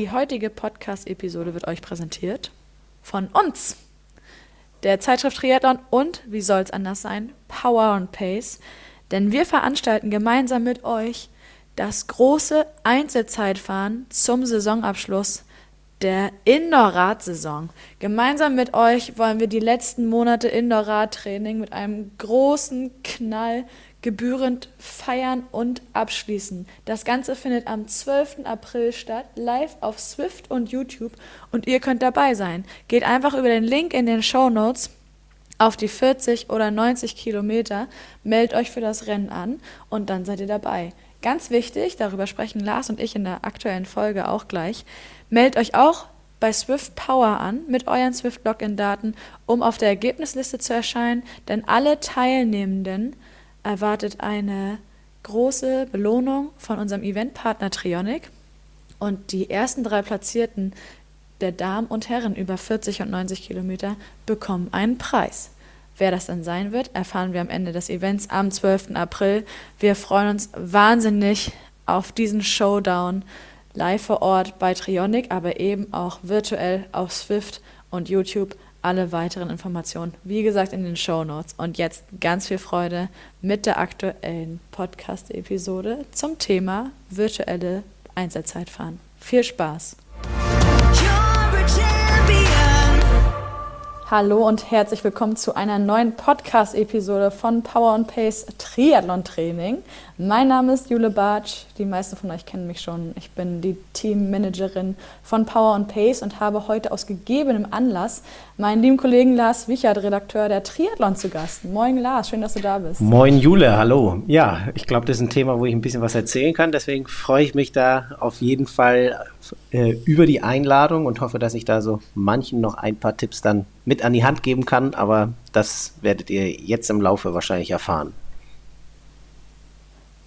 Die heutige Podcast-Episode wird euch präsentiert von uns, der Zeitschrift Triathlon und, wie soll es anders sein, Power and Pace. Denn wir veranstalten gemeinsam mit euch das große Einzelzeitfahren zum Saisonabschluss der Indoor-Radsaison. Gemeinsam mit euch wollen wir die letzten Monate Indoor-Radtraining mit einem großen Knall gebührend feiern und abschließen. Das Ganze findet am 12. April statt, live auf Swift und YouTube und ihr könnt dabei sein. Geht einfach über den Link in den Show Notes auf die 40 oder 90 Kilometer, meldet euch für das Rennen an und dann seid ihr dabei. Ganz wichtig, darüber sprechen Lars und ich in der aktuellen Folge auch gleich. Meldet euch auch bei Swift Power an mit euren Swift Login-Daten, um auf der Ergebnisliste zu erscheinen, denn alle Teilnehmenden erwartet eine große Belohnung von unserem Eventpartner Trionic und die ersten drei Platzierten der Damen und Herren über 40 und 90 Kilometer bekommen einen Preis. Wer das dann sein wird, erfahren wir am Ende des Events am 12. April. Wir freuen uns wahnsinnig auf diesen Showdown live vor Ort bei Trionic, aber eben auch virtuell auf Swift und YouTube. Alle weiteren Informationen, wie gesagt, in den Show Notes. Und jetzt ganz viel Freude mit der aktuellen Podcast-Episode zum Thema virtuelle Einzelzeitfahren. Viel Spaß! Hallo und herzlich willkommen zu einer neuen Podcast-Episode von Power and Pace Triathlon Training. Mein Name ist Jule Bartsch. Die meisten von euch kennen mich schon. Ich bin die Teammanagerin von Power and Pace und habe heute aus gegebenem Anlass meinen lieben Kollegen Lars Wichert, Redakteur der Triathlon, zu Gast. Moin Lars, schön, dass du da bist. Moin Jule, hallo. Ja, ich glaube, das ist ein Thema, wo ich ein bisschen was erzählen kann. Deswegen freue ich mich da auf jeden Fall äh, über die Einladung und hoffe, dass ich da so manchen noch ein paar Tipps dann mit an die Hand geben kann. Aber das werdet ihr jetzt im Laufe wahrscheinlich erfahren.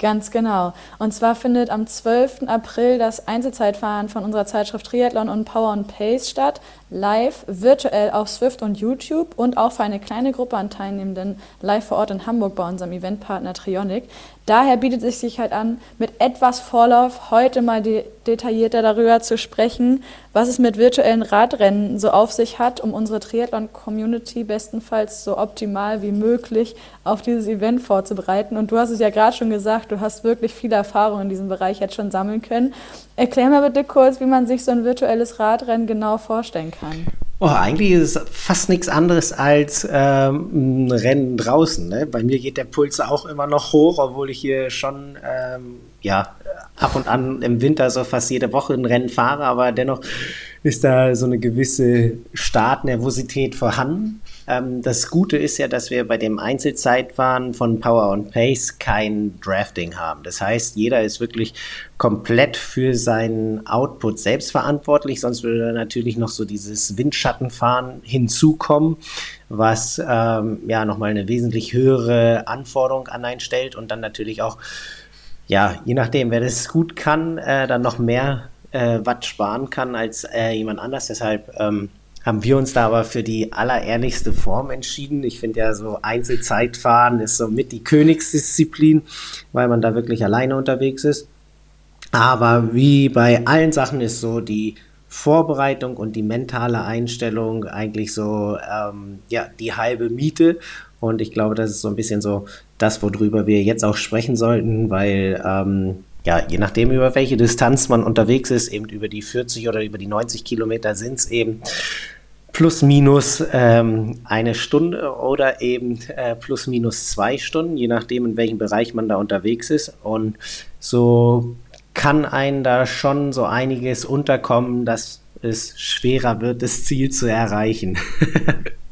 Ganz genau. Und zwar findet am 12. April das Einzelzeitfahren von unserer Zeitschrift Triathlon und Power and Pace statt, live, virtuell auf Swift und YouTube und auch für eine kleine Gruppe an Teilnehmenden live vor Ort in Hamburg bei unserem Eventpartner Trionic. Daher bietet es sich halt an, mit etwas Vorlauf heute mal de detaillierter darüber zu sprechen, was es mit virtuellen Radrennen so auf sich hat, um unsere Triathlon-Community bestenfalls so optimal wie möglich auf dieses Event vorzubereiten. Und du hast es ja gerade schon gesagt, du hast wirklich viele Erfahrungen in diesem Bereich jetzt schon sammeln können. Erklär mal bitte kurz, wie man sich so ein virtuelles Radrennen genau vorstellen kann. Oh, eigentlich ist es fast nichts anderes als ähm, ein Rennen draußen. Ne? Bei mir geht der Puls auch immer noch hoch, obwohl ich hier schon ähm, ja, ab und an im Winter so fast jede Woche ein Rennen fahre, aber dennoch ist da so eine gewisse Startnervosität vorhanden. Ähm, das Gute ist ja, dass wir bei dem Einzelzeitfahren von Power und Pace kein Drafting haben. Das heißt, jeder ist wirklich komplett für seinen Output selbst verantwortlich, sonst würde natürlich noch so dieses Windschattenfahren hinzukommen, was ähm, ja nochmal eine wesentlich höhere Anforderung an einen stellt und dann natürlich auch, ja, je nachdem, wer das gut kann, äh, dann noch mehr äh, Watt sparen kann als äh, jemand anders. Deshalb ähm, haben wir uns da aber für die allerehrlichste Form entschieden. Ich finde ja so Einzelzeitfahren ist so mit die Königsdisziplin, weil man da wirklich alleine unterwegs ist. Aber wie bei allen Sachen ist so die Vorbereitung und die mentale Einstellung eigentlich so ähm, ja die halbe Miete. Und ich glaube, das ist so ein bisschen so das, worüber wir jetzt auch sprechen sollten, weil ähm, ja, je nachdem, über welche Distanz man unterwegs ist, eben über die 40 oder über die 90 Kilometer sind es eben plus minus ähm, eine Stunde oder eben äh, plus minus zwei Stunden, je nachdem, in welchem Bereich man da unterwegs ist. Und so kann einen da schon so einiges unterkommen, dass es schwerer wird, das Ziel zu erreichen.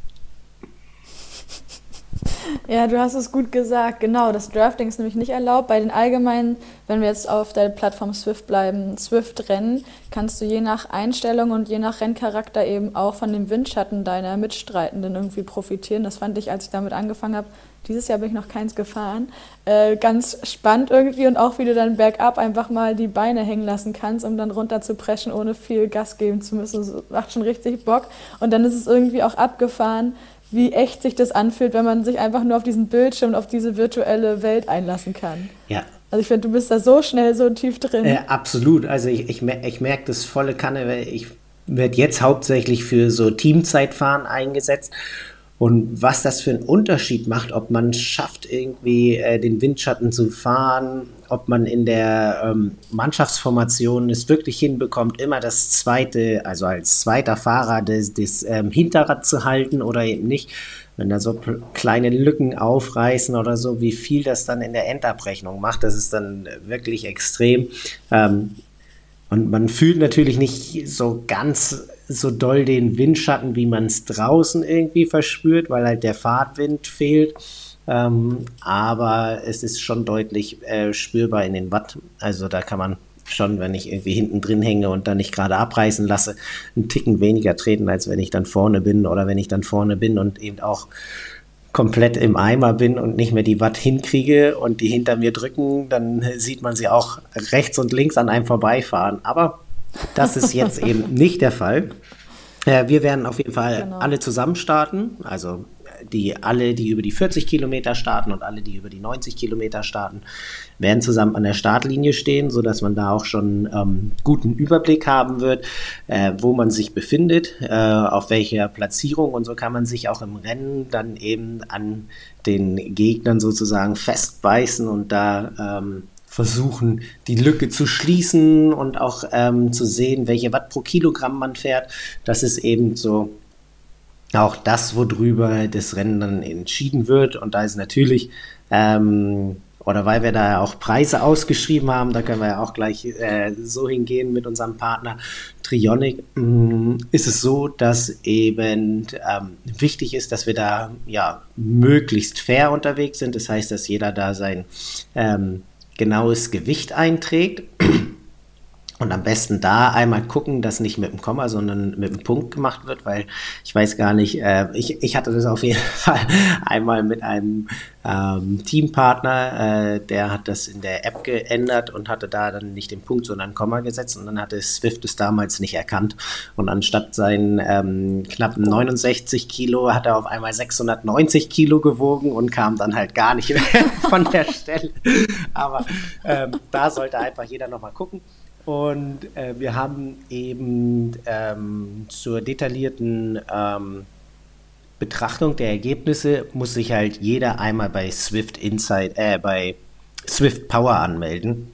Ja, du hast es gut gesagt. Genau, das Drafting ist nämlich nicht erlaubt. Bei den allgemeinen, wenn wir jetzt auf der Plattform Swift bleiben, Swift-Rennen, kannst du je nach Einstellung und je nach Renncharakter eben auch von dem Windschatten deiner Mitstreitenden irgendwie profitieren. Das fand ich, als ich damit angefangen habe, dieses Jahr bin ich noch keins gefahren, äh, ganz spannend irgendwie und auch wie du dann bergab einfach mal die Beine hängen lassen kannst, um dann runter zu preschen, ohne viel Gas geben zu müssen. Das macht schon richtig Bock. Und dann ist es irgendwie auch abgefahren, wie echt sich das anfühlt, wenn man sich einfach nur auf diesen Bildschirm, auf diese virtuelle Welt einlassen kann. Ja, Also ich finde, du bist da so schnell so tief drin. Äh, absolut. Also ich, ich, ich merke das volle Kanne, weil ich werde jetzt hauptsächlich für so Teamzeitfahren eingesetzt. Und was das für einen Unterschied macht, ob man schafft, irgendwie äh, den Windschatten zu fahren, ob man in der ähm, Mannschaftsformation es wirklich hinbekommt, immer das zweite, also als zweiter Fahrer das, das ähm, Hinterrad zu halten oder eben nicht. Wenn da so kleine Lücken aufreißen oder so, wie viel das dann in der Endabrechnung macht, das ist dann wirklich extrem. Ähm, und man fühlt natürlich nicht so ganz so doll den Windschatten, wie man es draußen irgendwie verspürt, weil halt der Fahrtwind fehlt. Ähm, aber es ist schon deutlich äh, spürbar in den Watt. Also da kann man schon, wenn ich irgendwie hinten drin hänge und dann nicht gerade abreißen lasse, einen Ticken weniger treten, als wenn ich dann vorne bin oder wenn ich dann vorne bin und eben auch komplett im Eimer bin und nicht mehr die Watt hinkriege und die hinter mir drücken, dann sieht man sie auch rechts und links an einem vorbeifahren. Aber das ist jetzt eben nicht der Fall. Äh, wir werden auf jeden Fall genau. alle zusammen starten, also die alle, die über die 40 Kilometer starten und alle, die über die 90 Kilometer starten, werden zusammen an der Startlinie stehen, sodass man da auch schon ähm, guten Überblick haben wird, äh, wo man sich befindet, äh, auf welcher Platzierung und so kann man sich auch im Rennen dann eben an den Gegnern sozusagen festbeißen und da ähm, versuchen, die Lücke zu schließen und auch ähm, zu sehen, welche Watt pro Kilogramm man fährt. Das ist eben so auch das, worüber das Rennen dann entschieden wird. Und da ist natürlich, ähm, oder weil wir da auch Preise ausgeschrieben haben, da können wir ja auch gleich äh, so hingehen mit unserem Partner Trionic, äh, ist es so, dass eben ähm, wichtig ist, dass wir da ja möglichst fair unterwegs sind. Das heißt, dass jeder da sein ähm, genaues Gewicht einträgt. Und am besten da einmal gucken, dass nicht mit dem Komma, sondern mit dem Punkt gemacht wird, weil ich weiß gar nicht, äh, ich, ich hatte das auf jeden Fall einmal mit einem ähm, Teampartner, äh, der hat das in der App geändert und hatte da dann nicht den Punkt, sondern Komma gesetzt und dann hatte Swift es damals nicht erkannt. Und anstatt seinen ähm, knappen 69 Kilo hat er auf einmal 690 Kilo gewogen und kam dann halt gar nicht mehr von der Stelle. Aber ähm, da sollte einfach jeder nochmal gucken. Und äh, wir haben eben ähm, zur detaillierten ähm, Betrachtung der Ergebnisse muss sich halt jeder einmal bei Swift Insight, äh, bei Swift Power anmelden.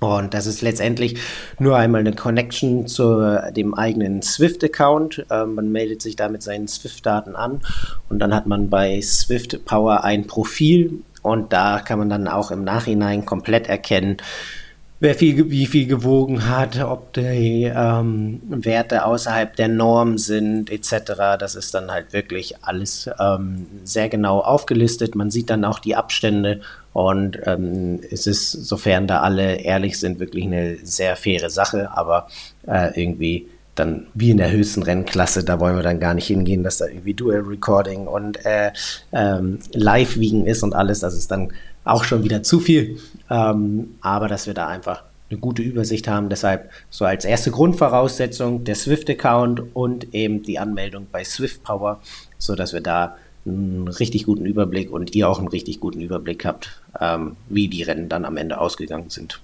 Und das ist letztendlich nur einmal eine Connection zu dem eigenen Swift-Account. Ähm, man meldet sich da mit seinen Swift-Daten an und dann hat man bei Swift Power ein Profil und da kann man dann auch im Nachhinein komplett erkennen, wer viel, wie viel gewogen hat, ob die ähm, Werte außerhalb der Norm sind, etc. Das ist dann halt wirklich alles ähm, sehr genau aufgelistet. Man sieht dann auch die Abstände und ähm, es ist, sofern da alle ehrlich sind, wirklich eine sehr faire Sache, aber äh, irgendwie dann wie in der höchsten Rennklasse, da wollen wir dann gar nicht hingehen, dass da irgendwie Dual Recording und äh, ähm, Live-Wiegen ist und alles. Das ist dann auch schon wieder zu viel. Ähm, aber dass wir da einfach eine gute Übersicht haben. Deshalb so als erste Grundvoraussetzung der Swift-Account und eben die Anmeldung bei Swift Power, sodass wir da einen richtig guten Überblick und ihr auch einen richtig guten Überblick habt, ähm, wie die Rennen dann am Ende ausgegangen sind.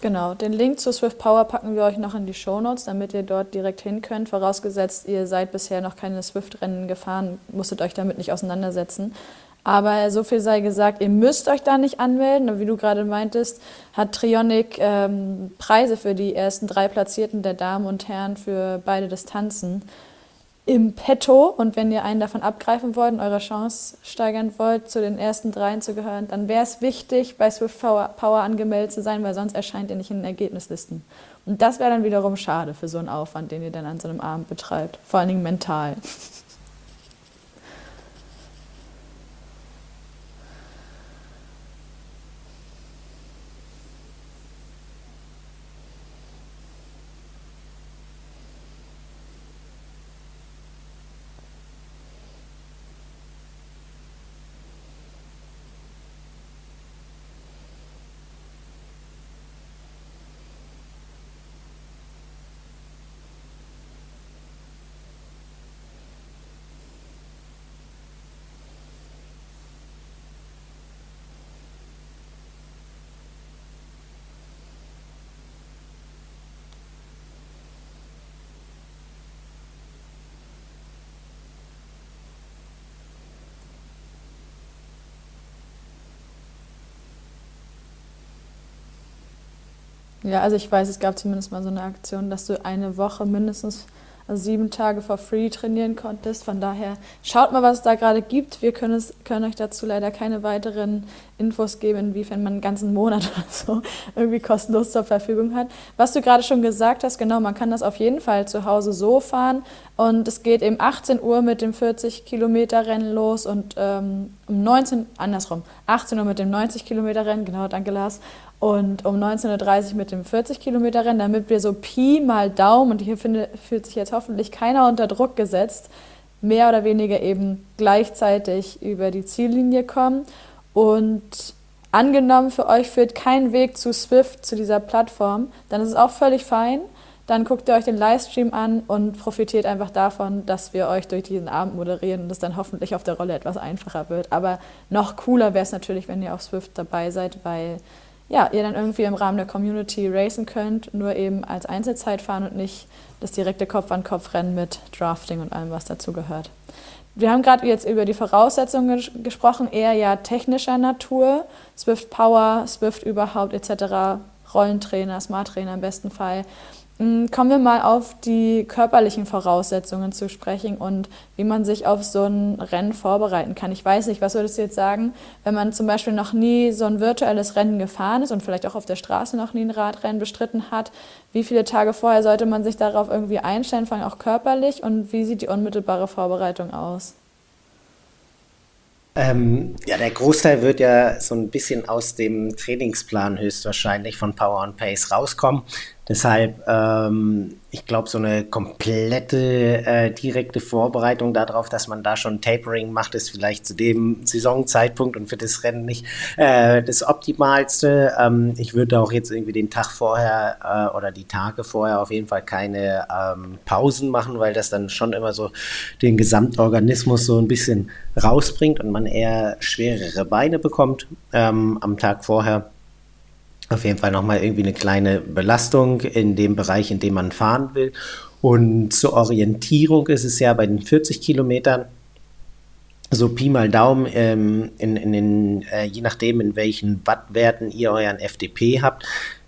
Genau, den Link zu Swift Power packen wir euch noch in die Show Notes, damit ihr dort direkt hin könnt. Vorausgesetzt, ihr seid bisher noch keine Swift-Rennen gefahren, musstet euch damit nicht auseinandersetzen. Aber so viel sei gesagt, ihr müsst euch da nicht anmelden. wie du gerade meintest, hat Trionic ähm, Preise für die ersten drei Platzierten der Damen und Herren für beide Distanzen im Petto. Und wenn ihr einen davon abgreifen wollt und eure Chance steigern wollt, zu den ersten dreien zu gehören, dann wäre es wichtig, bei Swift Power angemeldet zu sein, weil sonst erscheint ihr nicht in den Ergebnislisten. Und das wäre dann wiederum schade für so einen Aufwand, den ihr dann an so einem Abend betreibt. Vor allen Dingen mental. Ja, also ich weiß, es gab zumindest mal so eine Aktion, dass du eine Woche mindestens also sieben Tage for free trainieren konntest. Von daher schaut mal, was es da gerade gibt. Wir können, es, können euch dazu leider keine weiteren Infos geben, inwiefern man einen ganzen Monat oder so irgendwie kostenlos zur Verfügung hat. Was du gerade schon gesagt hast, genau, man kann das auf jeden Fall zu Hause so fahren. Und es geht eben 18 Uhr mit dem 40 Kilometer Rennen los und ähm, um 19, andersrum, 18 Uhr mit dem 90 Kilometer Rennen, genau, danke Lars, und um 19.30 Uhr mit dem 40 Kilometer Rennen, damit wir so Pi mal Daumen, und hier finde, fühlt sich jetzt hoffentlich keiner unter Druck gesetzt, mehr oder weniger eben gleichzeitig über die Ziellinie kommen. Und angenommen, für euch führt kein Weg zu Swift, zu dieser Plattform, dann ist es auch völlig fein. Dann guckt ihr euch den Livestream an und profitiert einfach davon, dass wir euch durch diesen Abend moderieren und es dann hoffentlich auf der Rolle etwas einfacher wird. Aber noch cooler wäre es natürlich, wenn ihr auf Swift dabei seid, weil ja, ihr dann irgendwie im Rahmen der Community racen könnt, nur eben als Einzelzeit fahren und nicht das direkte Kopf-an-Kopf-Rennen mit Drafting und allem, was dazu gehört. Wir haben gerade jetzt über die Voraussetzungen ges gesprochen, eher ja technischer Natur, Swift Power, Swift überhaupt etc., Rollentrainer, Smart Trainer im besten Fall. Mm, kommen wir mal auf die körperlichen Voraussetzungen zu sprechen und wie man sich auf so ein Rennen vorbereiten kann. Ich weiß nicht, was würdest du jetzt sagen, wenn man zum Beispiel noch nie so ein virtuelles Rennen gefahren ist und vielleicht auch auf der Straße noch nie ein Radrennen bestritten hat? Wie viele Tage vorher sollte man sich darauf irgendwie einstellen, vor allem auch körperlich und wie sieht die unmittelbare Vorbereitung aus? Ähm, ja, der Großteil wird ja so ein bisschen aus dem Trainingsplan höchstwahrscheinlich von Power and Pace rauskommen. Deshalb, ähm, ich glaube, so eine komplette äh, direkte Vorbereitung darauf, dass man da schon Tapering macht, ist vielleicht zu dem Saisonzeitpunkt und für das Rennen nicht äh, das Optimalste. Ähm, ich würde auch jetzt irgendwie den Tag vorher äh, oder die Tage vorher auf jeden Fall keine ähm, Pausen machen, weil das dann schon immer so den Gesamtorganismus so ein bisschen rausbringt und man eher schwerere Beine bekommt ähm, am Tag vorher auf jeden Fall nochmal irgendwie eine kleine Belastung in dem Bereich, in dem man fahren will. Und zur Orientierung ist es ja bei den 40 Kilometern so Pi mal Daumen, ähm, in, in, in äh, je nachdem, in welchen Wattwerten ihr euren FDP habt,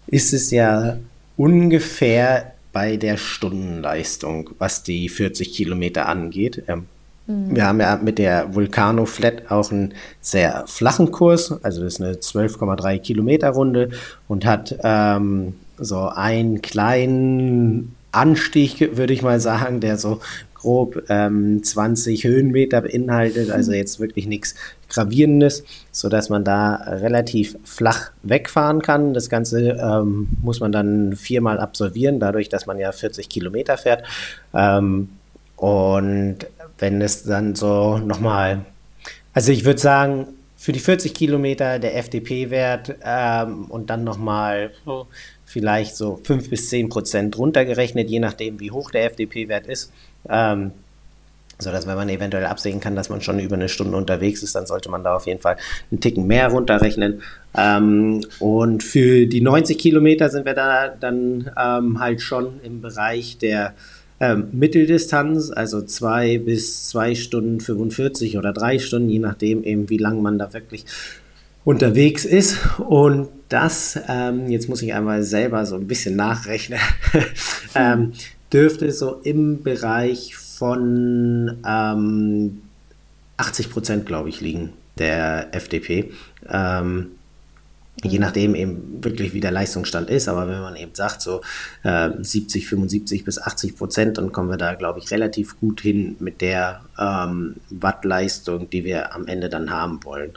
ist es ja ungefähr bei der Stundenleistung, was die 40 Kilometer angeht. Ähm. Wir haben ja mit der Vulcano Flat auch einen sehr flachen Kurs, also das ist eine 12,3 Kilometer Runde und hat ähm, so einen kleinen Anstieg, würde ich mal sagen, der so grob ähm, 20 Höhenmeter beinhaltet, also mhm. jetzt wirklich nichts Gravierendes, sodass man da relativ flach wegfahren kann. Das Ganze ähm, muss man dann viermal absolvieren, dadurch, dass man ja 40 Kilometer fährt. Ähm, und wenn es dann so nochmal, also ich würde sagen, für die 40 Kilometer der FDP-Wert ähm, und dann nochmal so vielleicht so 5 bis 10 Prozent runtergerechnet, je nachdem, wie hoch der FDP-Wert ist. Ähm, so dass wenn man eventuell absehen kann, dass man schon über eine Stunde unterwegs ist, dann sollte man da auf jeden Fall einen Ticken mehr runterrechnen. Ähm, und für die 90 Kilometer sind wir da dann ähm, halt schon im Bereich der ähm, Mitteldistanz, also zwei bis zwei Stunden 45 oder drei Stunden, je nachdem eben, wie lang man da wirklich unterwegs ist. Und das, ähm, jetzt muss ich einmal selber so ein bisschen nachrechnen, ähm, dürfte so im Bereich von ähm, 80 Prozent, glaube ich, liegen, der FDP. Je nachdem eben wirklich, wie der Leistungsstand ist. Aber wenn man eben sagt, so äh, 70, 75 bis 80 Prozent, dann kommen wir da, glaube ich, relativ gut hin mit der ähm, Wattleistung, die wir am Ende dann haben wollen.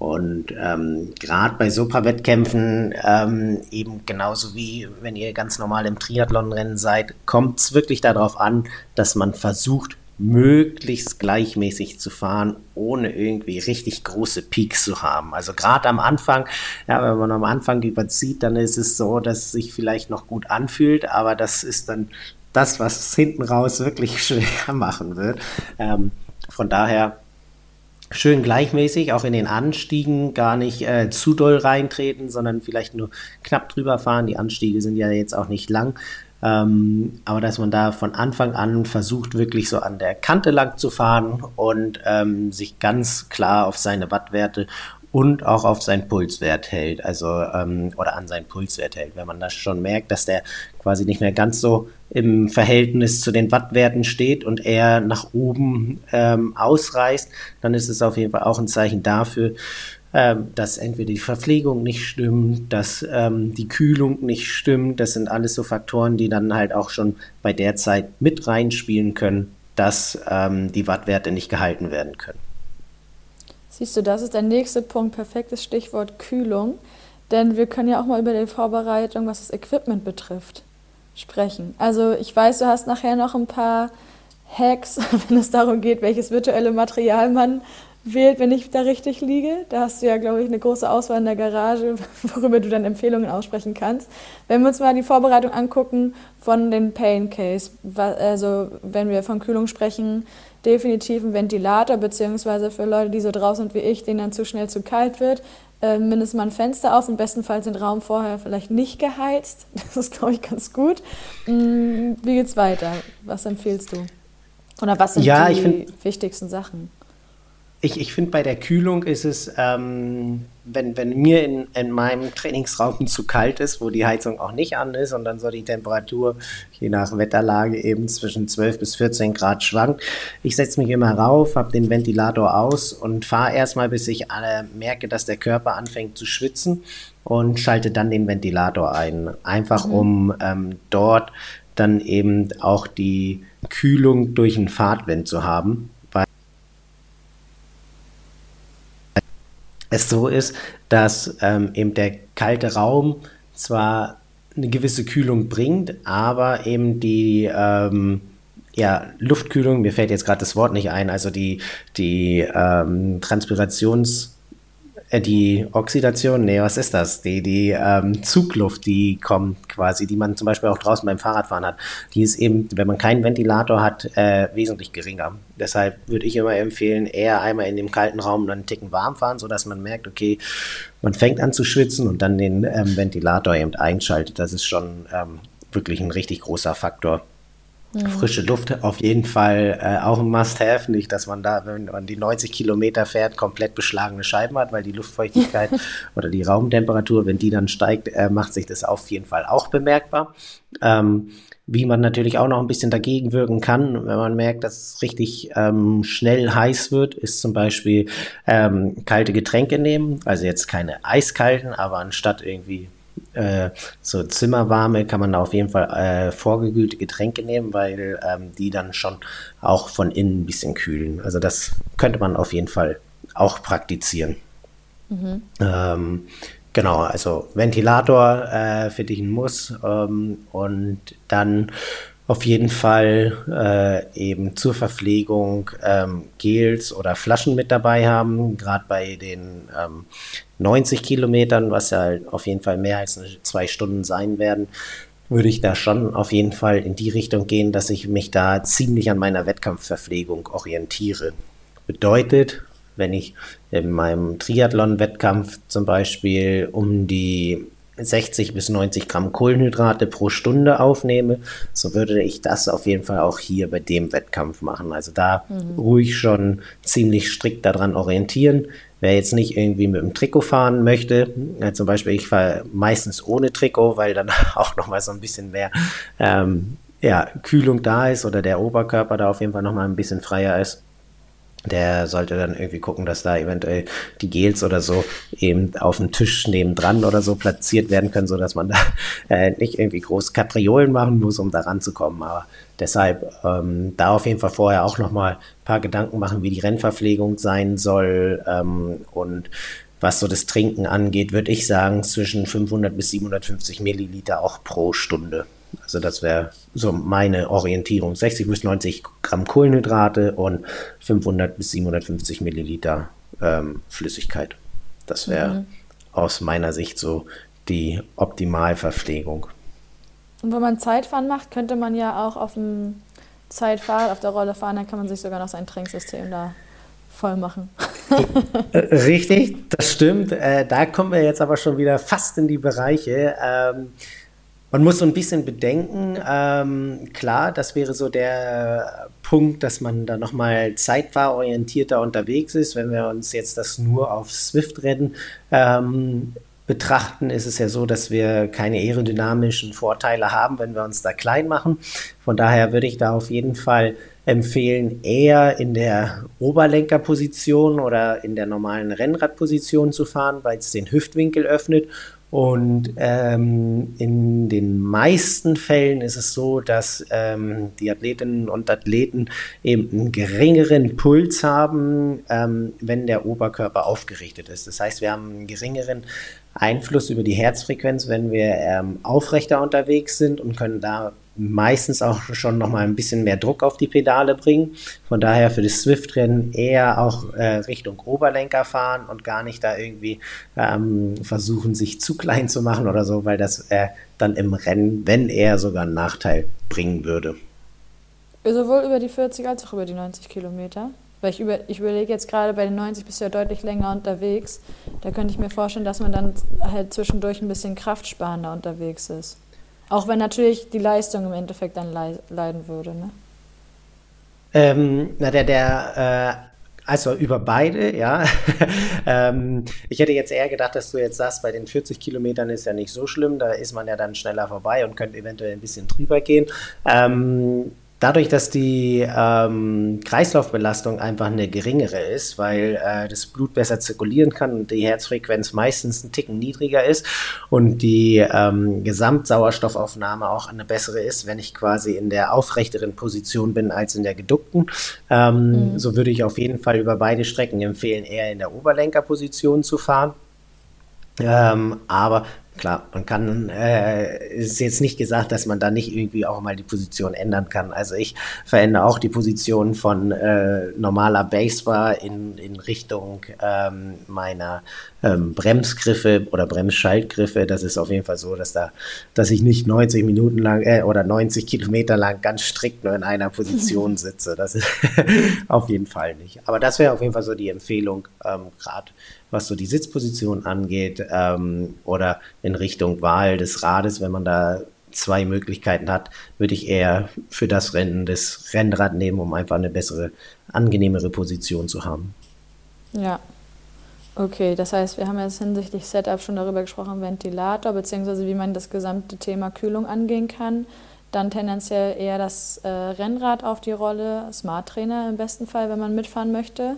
Und ähm, gerade bei Super-Wettkämpfen, ähm, eben genauso wie wenn ihr ganz normal im Triathlonrennen seid, kommt es wirklich darauf an, dass man versucht, möglichst gleichmäßig zu fahren, ohne irgendwie richtig große Peaks zu haben. Also gerade am Anfang, ja, wenn man am Anfang überzieht, dann ist es so, dass es sich vielleicht noch gut anfühlt, aber das ist dann das, was es hinten raus wirklich schwer machen wird. Ähm, von daher schön gleichmäßig, auch in den Anstiegen gar nicht äh, zu doll reintreten, sondern vielleicht nur knapp drüber fahren. Die Anstiege sind ja jetzt auch nicht lang. Ähm, aber dass man da von Anfang an versucht, wirklich so an der Kante lang zu fahren und ähm, sich ganz klar auf seine Wattwerte und auch auf seinen Pulswert hält, also ähm, oder an seinen Pulswert hält. Wenn man das schon merkt, dass der quasi nicht mehr ganz so im Verhältnis zu den Wattwerten steht und er nach oben ähm, ausreißt, dann ist es auf jeden Fall auch ein Zeichen dafür, ähm, dass entweder die Verpflegung nicht stimmt, dass ähm, die Kühlung nicht stimmt. Das sind alles so Faktoren, die dann halt auch schon bei der Zeit mit reinspielen können, dass ähm, die Wattwerte nicht gehalten werden können. Siehst du, das ist der nächste Punkt, perfektes Stichwort Kühlung. Denn wir können ja auch mal über die Vorbereitung, was das Equipment betrifft, sprechen. Also ich weiß, du hast nachher noch ein paar Hacks, wenn es darum geht, welches virtuelle Material man wählt, wenn ich da richtig liege. Da hast du ja, glaube ich, eine große Auswahl in der Garage, worüber du dann Empfehlungen aussprechen kannst. Wenn wir uns mal die Vorbereitung angucken von den Pain Case, also wenn wir von Kühlung sprechen, definitiv ein Ventilator, beziehungsweise für Leute, die so draußen sind wie ich, denen dann zu schnell zu kalt wird, äh, mindestens mal ein Fenster auf, im besten Fall den Raum vorher vielleicht nicht geheizt. Das ist, glaube ich, ganz gut. Mm, wie geht's weiter? Was empfiehlst du? Oder was sind ja, die wichtigsten Sachen? Ich, ich finde, bei der Kühlung ist es, ähm, wenn, wenn mir in, in meinem Trainingsraum zu kalt ist, wo die Heizung auch nicht an ist und dann so die Temperatur je nach Wetterlage eben zwischen 12 bis 14 Grad schwankt, ich setze mich immer rauf, habe den Ventilator aus und fahre erstmal, bis ich äh, merke, dass der Körper anfängt zu schwitzen und schalte dann den Ventilator ein. Einfach mhm. um ähm, dort dann eben auch die Kühlung durch einen Fahrtwind zu haben es so ist, dass ähm, eben der kalte Raum zwar eine gewisse Kühlung bringt, aber eben die ähm, ja, Luftkühlung, mir fällt jetzt gerade das Wort nicht ein, also die, die ähm, Transpirations- äh, die Oxidation, nee, was ist das? Die, die ähm, Zugluft, die kommt quasi, die man zum Beispiel auch draußen beim Fahrradfahren hat, die ist eben, wenn man keinen Ventilator hat, äh, wesentlich geringer. Deshalb würde ich immer empfehlen, eher einmal in dem kalten Raum dann einen Ticken warm fahren, sodass man merkt, okay, man fängt an zu schwitzen und dann den ähm, Ventilator eben einschaltet. Das ist schon ähm, wirklich ein richtig großer Faktor. Mhm. Frische Luft auf jeden Fall äh, auch ein Must-Have. Nicht, dass man da, wenn man die 90 Kilometer fährt, komplett beschlagene Scheiben hat, weil die Luftfeuchtigkeit oder die Raumtemperatur, wenn die dann steigt, äh, macht sich das auf jeden Fall auch bemerkbar. Ähm, wie man natürlich auch noch ein bisschen dagegen wirken kann, wenn man merkt, dass es richtig ähm, schnell heiß wird, ist zum Beispiel ähm, kalte Getränke nehmen. Also jetzt keine eiskalten, aber anstatt irgendwie äh, so Zimmerwarme kann man da auf jeden Fall äh, vorgekühlte Getränke nehmen, weil ähm, die dann schon auch von innen ein bisschen kühlen. Also das könnte man auf jeden Fall auch praktizieren. Mhm. Genau, also Ventilator äh, finde ich ein Muss ähm, und dann auf jeden Fall äh, eben zur Verpflegung ähm, Gels oder Flaschen mit dabei haben, gerade bei den ähm, 90 Kilometern, was ja auf jeden Fall mehr als zwei Stunden sein werden, würde ich da schon auf jeden Fall in die Richtung gehen, dass ich mich da ziemlich an meiner Wettkampfverpflegung orientiere. Bedeutet, wenn ich in meinem Triathlon-Wettkampf zum Beispiel um die 60 bis 90 Gramm Kohlenhydrate pro Stunde aufnehme, so würde ich das auf jeden Fall auch hier bei dem Wettkampf machen. Also da mhm. ruhig schon ziemlich strikt daran orientieren. Wer jetzt nicht irgendwie mit dem Trikot fahren möchte, äh, zum Beispiel ich fahre meistens ohne Trikot, weil dann auch nochmal so ein bisschen mehr ähm, ja, Kühlung da ist oder der Oberkörper da auf jeden Fall nochmal ein bisschen freier ist der sollte dann irgendwie gucken, dass da eventuell die Gels oder so eben auf dem Tisch nebendran oder so platziert werden können, sodass man da äh, nicht irgendwie groß Kapriolen machen muss, um da ranzukommen. Aber deshalb ähm, da auf jeden Fall vorher auch nochmal ein paar Gedanken machen, wie die Rennverpflegung sein soll ähm, und was so das Trinken angeht, würde ich sagen, zwischen 500 bis 750 Milliliter auch pro Stunde. Also das wäre so meine Orientierung. 60 bis 90 Gramm Kohlenhydrate und 500 bis 750 Milliliter ähm, Flüssigkeit. Das wäre mhm. aus meiner Sicht so die Optimalverpflegung. Und wenn man Zeitfahren macht, könnte man ja auch auf dem Zeitfahrrad, auf der Rolle fahren, dann kann man sich sogar noch sein Trinksystem da voll machen. Äh, richtig, das stimmt. Äh, da kommen wir jetzt aber schon wieder fast in die Bereiche. Ähm, Man muss so ein bisschen bedenken, ähm, klar, das wäre so der Punkt, dass man da nochmal zeitfahrorientierter unterwegs ist. Wenn wir uns jetzt das nur auf Swift-Rennen ähm, betrachten, ist es ja so, dass wir keine aerodynamischen Vorteile haben, wenn wir uns da klein machen. Von daher würde ich da auf jeden Fall empfehlen, eher in der Oberlenkerposition oder in der normalen Rennradposition zu fahren, weil es den Hüftwinkel öffnet und ähm, in den meisten Fällen ist es so, dass ähm, die Athletinnen und Athleten eben einen geringeren Puls haben, ähm, wenn der Oberkörper aufgerichtet ist. Das heißt, wir haben einen geringeren Einfluss über die Herzfrequenz, wenn wir ähm, aufrechter unterwegs sind und können da meistens auch schon noch mal ein bisschen mehr Druck auf die Pedale bringen. Von daher für das Swift-Rennen eher auch äh, Richtung Oberlenker fahren und gar nicht da irgendwie ähm, versuchen, sich zu klein zu machen oder so, weil das äh, dann im Rennen, wenn eher sogar einen Nachteil bringen würde. Sowohl über die 40 als auch über die 90 Kilometer. Weil ich, über, ich überlege jetzt gerade, bei den 90 bist du ja deutlich länger unterwegs. Da könnte ich mir vorstellen, dass man dann halt zwischendurch ein bisschen kraftsparender unterwegs ist. Auch wenn natürlich die Leistung im Endeffekt dann leiden würde, ne? Ähm, na, der, der, äh, also über beide, ja. ähm, ich hätte jetzt eher gedacht, dass du jetzt sagst, bei den 40 Kilometern ist ja nicht so schlimm, da ist man ja dann schneller vorbei und könnte eventuell ein bisschen drüber gehen. Ähm, Dadurch, dass die ähm, Kreislaufbelastung einfach eine geringere ist, weil äh, das Blut besser zirkulieren kann und die Herzfrequenz meistens einen Ticken niedriger ist und die ähm, Gesamtsauerstoffaufnahme auch eine bessere ist, wenn ich quasi in der aufrechteren Position bin als in der geduckten, ähm, mhm. so würde ich auf jeden Fall über beide Strecken empfehlen, eher in der Oberlenkerposition zu fahren. Ähm, aber Klar, man kann, äh, ist jetzt nicht gesagt, dass man da nicht irgendwie auch mal die Position ändern kann. Also ich verändere auch die Position von äh, normaler Basebar in, in Richtung ähm, meiner ähm, Bremsgriffe oder Bremsschaltgriffe. Das ist auf jeden Fall so, dass da, dass ich nicht 90 Minuten lang äh, oder 90 Kilometer lang ganz strikt nur in einer Position sitze. Das ist auf jeden Fall nicht. Aber das wäre auf jeden Fall so die Empfehlung, ähm, gerade was so die Sitzposition angeht ähm, oder in Richtung Wahl des Rades, wenn man da zwei Möglichkeiten hat, würde ich eher für das Rennen das Rennrad nehmen, um einfach eine bessere, angenehmere Position zu haben. Ja. Okay, das heißt, wir haben jetzt hinsichtlich Setup schon darüber gesprochen, Ventilator, beziehungsweise wie man das gesamte Thema Kühlung angehen kann. Dann tendenziell eher das äh, Rennrad auf die Rolle, Smart Trainer im besten Fall, wenn man mitfahren möchte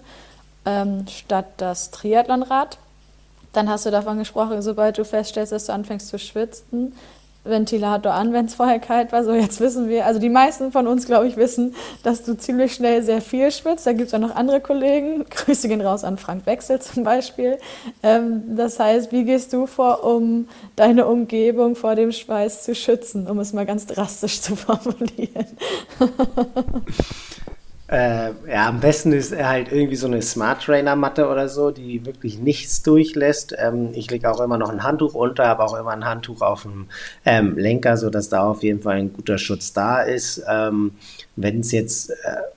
ähm, statt das Triathlonrad. Dann hast du davon gesprochen, sobald du feststellst, dass du anfängst zu schwitzen, Ventilator an, wenn es vorher kalt war. So, jetzt wissen wir, also die meisten von uns, glaube ich, wissen, dass du ziemlich schnell sehr viel schwitzt. Da gibt es auch noch andere Kollegen. Grüße gehen raus an Frank Wechsel zum Beispiel. Ähm, das heißt, wie gehst du vor, um deine Umgebung vor dem Schweiß zu schützen, um es mal ganz drastisch zu formulieren? Äh, ja, am besten ist halt irgendwie so eine Smart Trainer Matte oder so, die wirklich nichts durchlässt. Ähm, ich lege auch immer noch ein Handtuch unter, habe auch immer ein Handtuch auf dem ähm, Lenker, sodass da auf jeden Fall ein guter Schutz da ist. Ähm, Wenn es jetzt äh,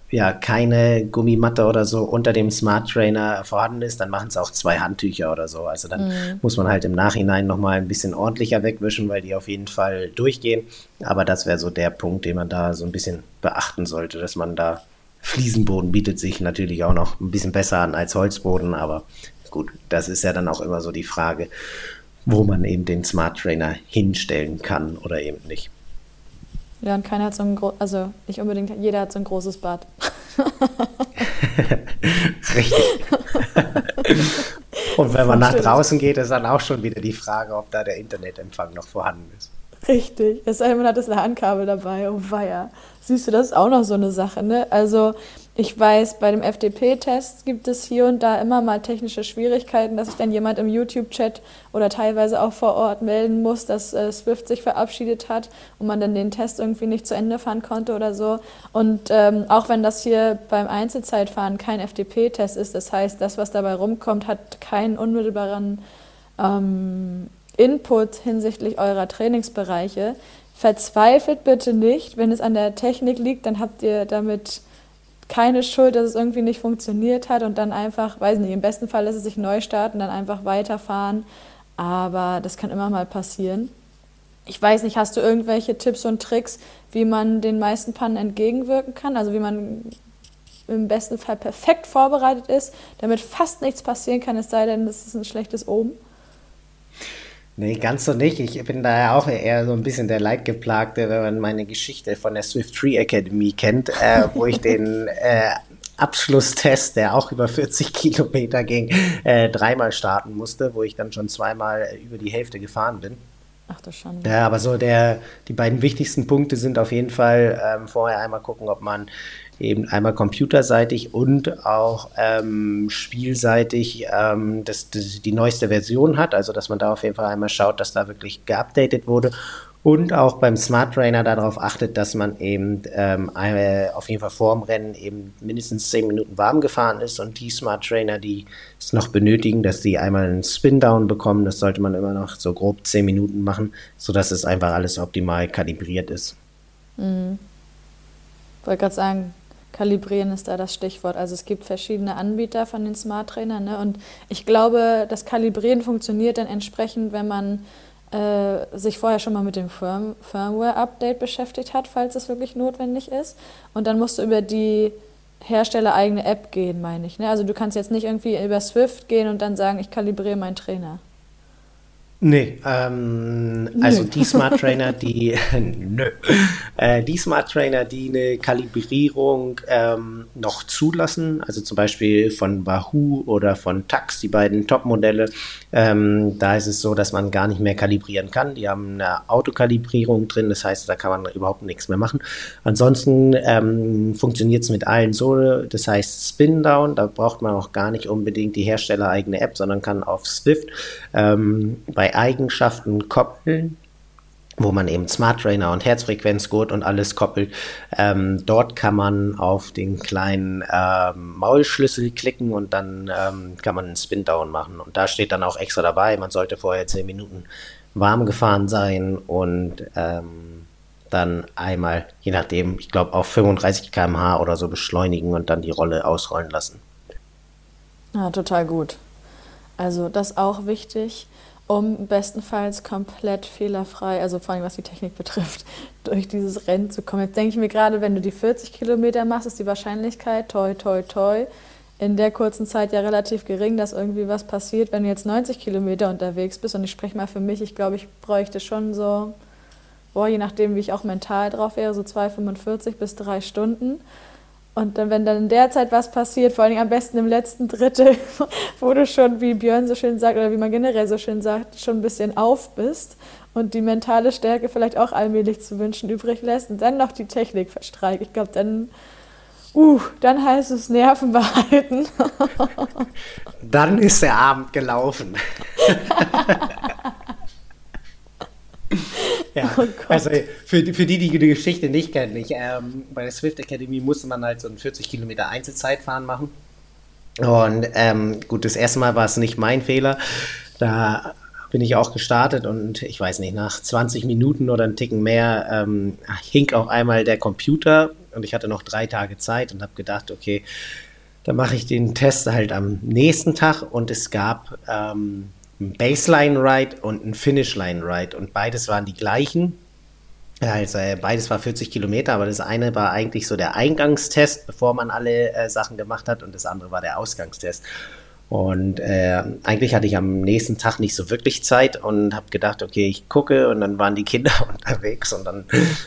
ja keine Gummimatte oder so unter dem Smart Trainer vorhanden ist, dann machen es auch zwei Handtücher oder so. Also dann mhm. muss man halt im Nachhinein nochmal ein bisschen ordentlicher wegwischen, weil die auf jeden Fall durchgehen. Aber das wäre so der Punkt, den man da so ein bisschen beachten sollte, dass man da Fliesenboden bietet sich natürlich auch noch ein bisschen besser an als Holzboden, aber gut, das ist ja dann auch immer so die Frage, wo man eben den Smart Trainer hinstellen kann oder eben nicht. Ja, und keiner hat so ein großes, also nicht unbedingt, jeder hat so ein großes Bad. Richtig. und wenn man nach draußen geht, ist dann auch schon wieder die Frage, ob da der Internetempfang noch vorhanden ist. Richtig. Es sei denn, man hat das LAN-Kabel dabei. Oh weia. Siehst du, das ist auch noch so eine Sache, ne? Also ich weiß, bei dem FDP-Test gibt es hier und da immer mal technische Schwierigkeiten, dass sich dann jemand im YouTube-Chat oder teilweise auch vor Ort melden muss, dass äh, Swift sich verabschiedet hat und man dann den Test irgendwie nicht zu Ende fahren konnte oder so. Und ähm, auch wenn das hier beim Einzelzeitfahren kein FDP-Test ist, das heißt, das, was dabei rumkommt, hat keinen unmittelbaren ähm, Input hinsichtlich eurer Trainingsbereiche. Verzweifelt bitte nicht, wenn es an der Technik liegt, dann habt ihr damit keine Schuld, dass es irgendwie nicht funktioniert hat und dann einfach, weiß nicht, im besten Fall ist es sich neu starten, dann einfach weiterfahren. Aber das kann immer mal passieren. ich weiß nicht, hast du irgendwelche Tipps und Tricks, wie man den meisten Pannen entgegenwirken kann? Also wie man im besten Fall perfekt vorbereitet ist, damit fast nichts passieren kann, es sei denn, das ist ein schlechtes Oben? Nee, ganz so nicht. Ich bin da ja auch eher so ein bisschen der Leidgeplagte, wenn man meine Geschichte von der Swift Tree Academy kennt, äh, wo ich den äh, Abschlusstest, der auch über 40 Kilometer ging, äh, dreimal starten musste, wo ich dann schon zweimal über die Hälfte gefahren bin. Ach du schon. Ja, aber so der, die beiden wichtigsten Punkte sind auf jeden Fall ähm, vorher einmal gucken, ob man eben einmal computerseitig und auch ähm, spielseitig ähm, das, das, die neueste Version hat. Also dass man da auf jeden Fall einmal schaut, dass da wirklich geupdatet wurde und auch beim Smart Trainer darauf achtet, dass man eben ähm, auf jeden Fall vorm Rennen eben mindestens 10 Minuten warm gefahren ist und die Smart Trainer, die es noch benötigen, dass die einmal einen Spin-Down bekommen, das sollte man immer noch so grob 10 Minuten machen, sodass es einfach alles optimal kalibriert ist. Mhm. Ich wollte gerade sagen, kalibrieren ist da das Stichwort. Also es gibt verschiedene Anbieter von den Smart Trainern ne? und ich glaube, das Kalibrieren funktioniert dann entsprechend, wenn man äh, sich vorher schon mal mit dem Firm Firmware-Update beschäftigt hat, falls es wirklich notwendig ist. Und dann musst du über die herstellereigene App gehen, meine ich. Ne? Also du kannst jetzt nicht irgendwie über Swift gehen und dann sagen, ich kalibriere meinen Trainer. Nee, ähm, nö. also die Smart Trainer, die, nö, äh, die Smart Trainer, die eine Kalibrierung ähm, noch zulassen, also zum Beispiel von Wahoo oder von Tax, die beiden Top-Modelle, ähm, da ist es so, dass man gar nicht mehr kalibrieren kann. Die haben eine Autokalibrierung drin, das heißt, da kann man überhaupt nichts mehr machen. Ansonsten ähm, funktioniert es mit allen so, das heißt Spin Down, da braucht man auch gar nicht unbedingt die herstellereigene App, sondern kann auf Swift ähm, bei bei Eigenschaften koppeln, wo man eben Smart Trainer und Herzfrequenzgurt und alles koppelt. Ähm, dort kann man auf den kleinen ähm, Maulschlüssel klicken und dann ähm, kann man einen Spin-Down machen. Und da steht dann auch extra dabei, man sollte vorher 10 Minuten warm gefahren sein und ähm, dann einmal, je nachdem, ich glaube auf 35 km/h oder so beschleunigen und dann die Rolle ausrollen lassen. Ja, total gut. Also das auch wichtig um bestenfalls komplett fehlerfrei, also vor allem was die Technik betrifft, durch dieses Rennen zu kommen. Jetzt denke ich mir gerade, wenn du die 40 Kilometer machst, ist die Wahrscheinlichkeit, toi, toi, toi, in der kurzen Zeit ja relativ gering, dass irgendwie was passiert, wenn du jetzt 90 Kilometer unterwegs bist. Und ich spreche mal für mich, ich glaube, ich bräuchte schon so, boah, je nachdem, wie ich auch mental drauf wäre, so 2,45 bis drei Stunden. Und dann, wenn dann in der Zeit was passiert, vor allem am besten im letzten Drittel, wo du schon, wie Björn so schön sagt, oder wie man generell so schön sagt, schon ein bisschen auf bist und die mentale Stärke vielleicht auch allmählich zu wünschen übrig lässt und dann noch die Technik verstreicht. Ich glaube, dann, uh, dann heißt es Nerven behalten. dann ist der Abend gelaufen. Ja, oh also für, für die, die die Geschichte nicht kennen, ich, ähm, bei der Swift Academy musste man halt so ein 40 Kilometer Einzelzeitfahren machen. Und ähm, gut, das erste Mal war es nicht mein Fehler. Da bin ich auch gestartet und ich weiß nicht, nach 20 Minuten oder einen Ticken mehr ähm, hing auch einmal der Computer und ich hatte noch drei Tage Zeit und habe gedacht, okay, dann mache ich den Test halt am nächsten Tag und es gab ähm, ein Baseline-Ride und ein Finish-Line-Ride und beides waren die gleichen. Also beides war 40 Kilometer, aber das eine war eigentlich so der Eingangstest, bevor man alle äh, Sachen gemacht hat. Und das andere war der Ausgangstest. Und äh, eigentlich hatte ich am nächsten Tag nicht so wirklich Zeit und habe gedacht, okay, ich gucke. Und dann waren die Kinder unterwegs. Und dann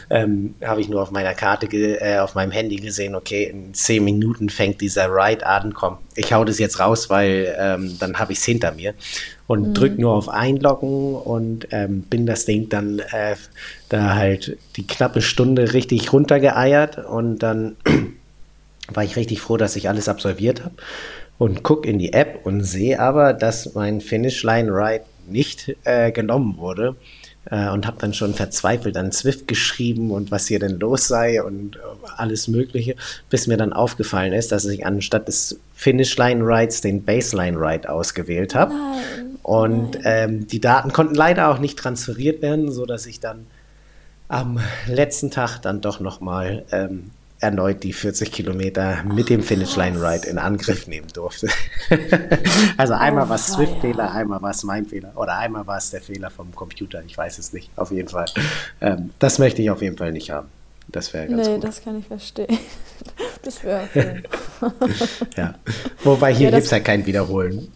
ähm, habe ich nur auf meiner Karte, äh, auf meinem Handy gesehen, okay, in zehn Minuten fängt dieser Ride an, komm, ich hau das jetzt raus, weil ähm, dann habe ich es hinter mir und mhm. drück nur auf Einloggen und ähm, bin das Ding dann äh, da halt die knappe Stunde richtig runtergeeiert und dann war ich richtig froh, dass ich alles absolviert habe und gucke in die App und sehe aber, dass mein Finish Line Ride nicht äh, genommen wurde äh, und habe dann schon verzweifelt an Swift geschrieben und was hier denn los sei und äh, alles Mögliche, bis mir dann aufgefallen ist, dass ich anstatt des Finish Line Rides den Baseline Ride ausgewählt habe. Und ähm, die Daten konnten leider auch nicht transferiert werden, so dass ich dann am letzten Tag dann doch nochmal ähm, erneut die 40 Kilometer mit dem Finishline Ride in Angriff nehmen durfte. also einmal oh, war es Swift-Fehler, einmal war es mein Fehler oder einmal war es der Fehler vom Computer. Ich weiß es nicht, auf jeden Fall. Ähm, das möchte ich auf jeden Fall nicht haben. Das wäre ganz nee, gut. das kann ich verstehen. Das wäre schön. ja. Wobei hier ja, gibt es ja kein Wiederholen.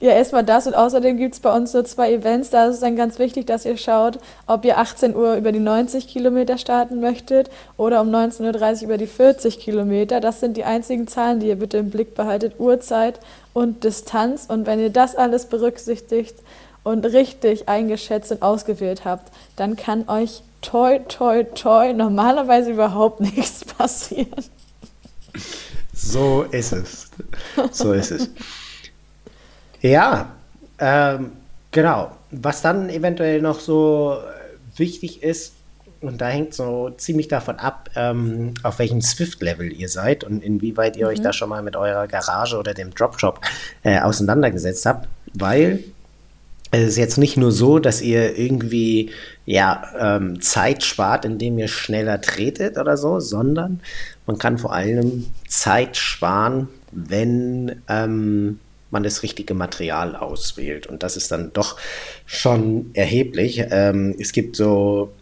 Ja, erstmal das und außerdem gibt es bei uns so zwei Events. Da ist es dann ganz wichtig, dass ihr schaut, ob ihr 18 Uhr über die 90 Kilometer starten möchtet oder um 19.30 Uhr über die 40 Kilometer. Das sind die einzigen Zahlen, die ihr bitte im Blick behaltet. Uhrzeit und Distanz. Und wenn ihr das alles berücksichtigt und richtig eingeschätzt und ausgewählt habt, dann kann euch toi, toi, toi normalerweise überhaupt nichts passieren. So ist es. So ist es. Ja, ähm, genau. Was dann eventuell noch so wichtig ist, und da hängt so ziemlich davon ab, ähm, auf welchem Swift-Level ihr seid und inwieweit ihr mhm. euch da schon mal mit eurer Garage oder dem Dropshop äh, auseinandergesetzt habt, weil es ist jetzt nicht nur so, dass ihr irgendwie ja, ähm, Zeit spart, indem ihr schneller tretet oder so, sondern man kann vor allem Zeit sparen, wenn ähm, man das richtige Material auswählt. Und das ist dann doch schon erheblich. Ähm, es gibt so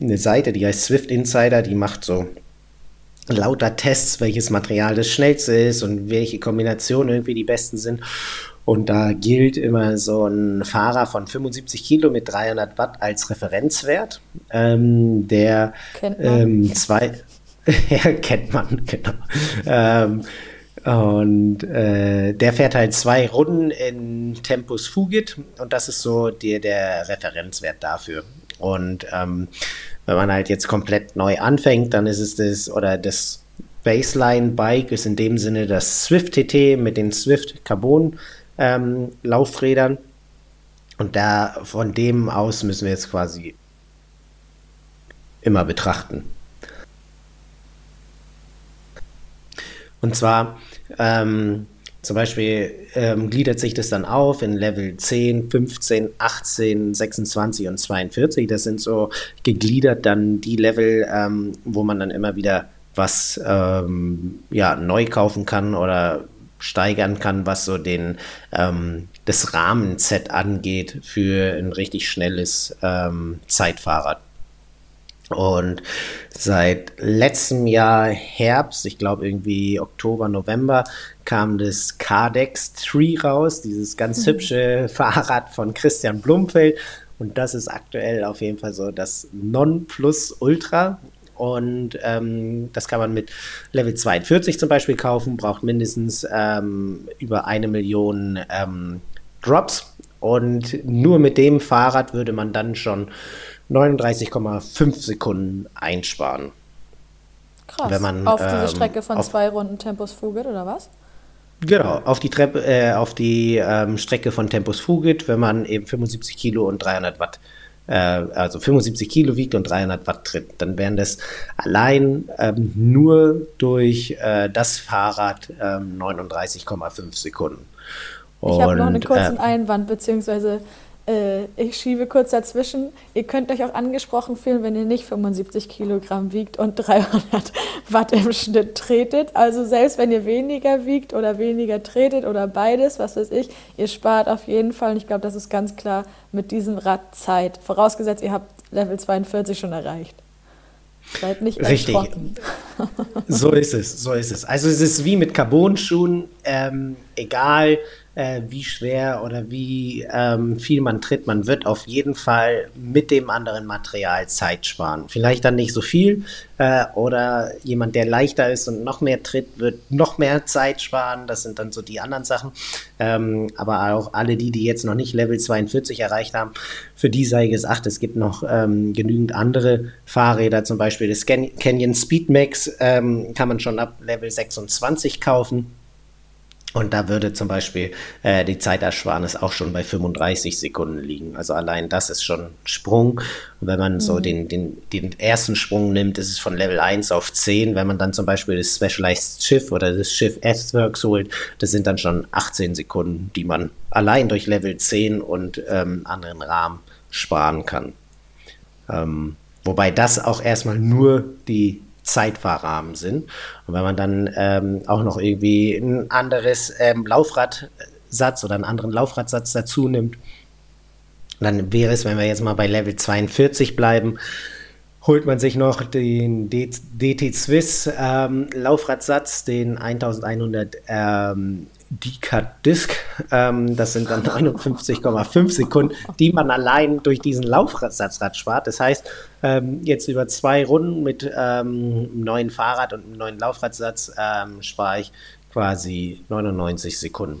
eine Seite, die heißt Swift Insider, die macht so lauter Tests, welches Material das schnellste ist und welche Kombinationen irgendwie die besten sind. Und da gilt immer so ein Fahrer von 75 Kilo mit 300 Watt als Referenzwert, ähm, der ähm, zwei, ja, kennt man, genau. Ähm, und äh, der fährt halt zwei Runden in Tempus Fugit und das ist so die, der Referenzwert dafür. Und ähm, wenn man halt jetzt komplett neu anfängt, dann ist es das, oder das Baseline-Bike ist in dem Sinne das Swift TT mit den Swift Carbon ähm, Laufrädern. Und da von dem aus müssen wir jetzt quasi immer betrachten. Und zwar ähm, zum Beispiel ähm, gliedert sich das dann auf in Level 10, 15, 18, 26 und 42. Das sind so gegliedert dann die Level, ähm, wo man dann immer wieder was ähm, ja, neu kaufen kann oder steigern kann, was so den ähm, das Rahmenset angeht für ein richtig schnelles ähm, Zeitfahrrad. Und seit letztem Jahr Herbst, ich glaube irgendwie Oktober, November, kam das Cardex 3 raus, dieses ganz mhm. hübsche Fahrrad von Christian Blumfeld. Und das ist aktuell auf jeden Fall so das Non-Plus-Ultra. Und ähm, das kann man mit Level 42 zum Beispiel kaufen, braucht mindestens ähm, über eine Million ähm, Drops. Und nur mit dem Fahrrad würde man dann schon 39,5 Sekunden einsparen. Krass. Wenn man, auf diese ähm, Strecke von zwei Runden Tempus Fugit oder was? Genau, auf die, Treppe, äh, auf die ähm, Strecke von Tempus Fugit, wenn man eben 75 Kilo und 300 Watt, äh, also 75 Kilo wiegt und 300 Watt tritt, dann wären das allein ähm, nur durch äh, das Fahrrad 39,5 ähm, Sekunden. Ich habe noch einen kurzen äh, Einwand, beziehungsweise ich schiebe kurz dazwischen. Ihr könnt euch auch angesprochen fühlen, wenn ihr nicht 75 Kilogramm wiegt und 300 Watt im Schnitt tretet. Also selbst wenn ihr weniger wiegt oder weniger tretet oder beides, was weiß ich, ihr spart auf jeden Fall. Und ich glaube, das ist ganz klar mit diesem Rad Zeit. Vorausgesetzt, ihr habt Level 42 schon erreicht. Seid nicht Richtig. so ist es, so ist es. Also es ist wie mit Carbon-Schuhen, ähm, egal äh, wie schwer oder wie ähm, viel man tritt. Man wird auf jeden Fall mit dem anderen Material Zeit sparen. Vielleicht dann nicht so viel äh, oder jemand, der leichter ist und noch mehr tritt, wird noch mehr Zeit sparen. Das sind dann so die anderen Sachen. Ähm, aber auch alle die, die jetzt noch nicht Level 42 erreicht haben, für die sei gesagt, es gibt noch ähm, genügend andere Fahrräder, zum Beispiel das Canyon Speedmax ähm, kann man schon ab Level 26 kaufen. Und da würde zum Beispiel äh, die Zeitersparnis auch schon bei 35 Sekunden liegen. Also allein das ist schon ein Sprung. Und wenn man mhm. so den, den, den ersten Sprung nimmt, ist es von Level 1 auf 10. Wenn man dann zum Beispiel das Specialized Schiff oder das Schiff S-Works holt, das sind dann schon 18 Sekunden, die man allein durch Level 10 und ähm, anderen Rahmen sparen kann. Ähm, wobei das auch erstmal nur die Zeitfahrrahmen sind. Und wenn man dann ähm, auch noch irgendwie ein anderes ähm, Laufradsatz oder einen anderen Laufradsatz dazu nimmt, dann wäre es, wenn wir jetzt mal bei Level 42 bleiben, holt man sich noch den DT Swiss ähm, Laufradsatz, den 1100 ähm, D-Cut Disc. Ähm, das sind dann 59,5 Sekunden, die man allein durch diesen Laufsatzrad spart. Das heißt, ähm, jetzt über zwei Runden mit ähm, einem neuen Fahrrad und einem neuen Laufradsatz ähm, spare ich quasi 99 Sekunden,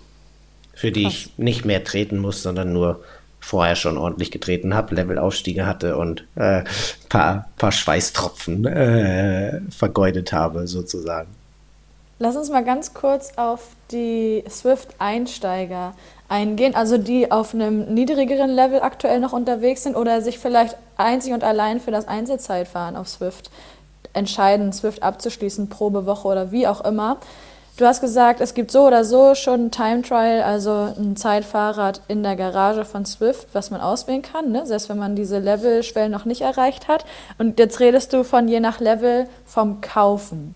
für die Krass. ich nicht mehr treten muss, sondern nur vorher schon ordentlich getreten habe, Levelaufstiege hatte und ein äh, paar, paar Schweißtropfen äh, vergeudet habe, sozusagen. Lass uns mal ganz kurz auf die Swift-Einsteiger eingehen, also die auf einem niedrigeren Level aktuell noch unterwegs sind oder sich vielleicht einzig und allein für das Einzelzeitfahren auf Swift entscheiden, Swift abzuschließen, Probewoche oder wie auch immer. Du hast gesagt, es gibt so oder so schon ein Time Trial, also ein Zeitfahrrad in der Garage von Swift, was man auswählen kann, ne? selbst wenn man diese Levelschwellen noch nicht erreicht hat. Und jetzt redest du von je nach Level vom Kaufen.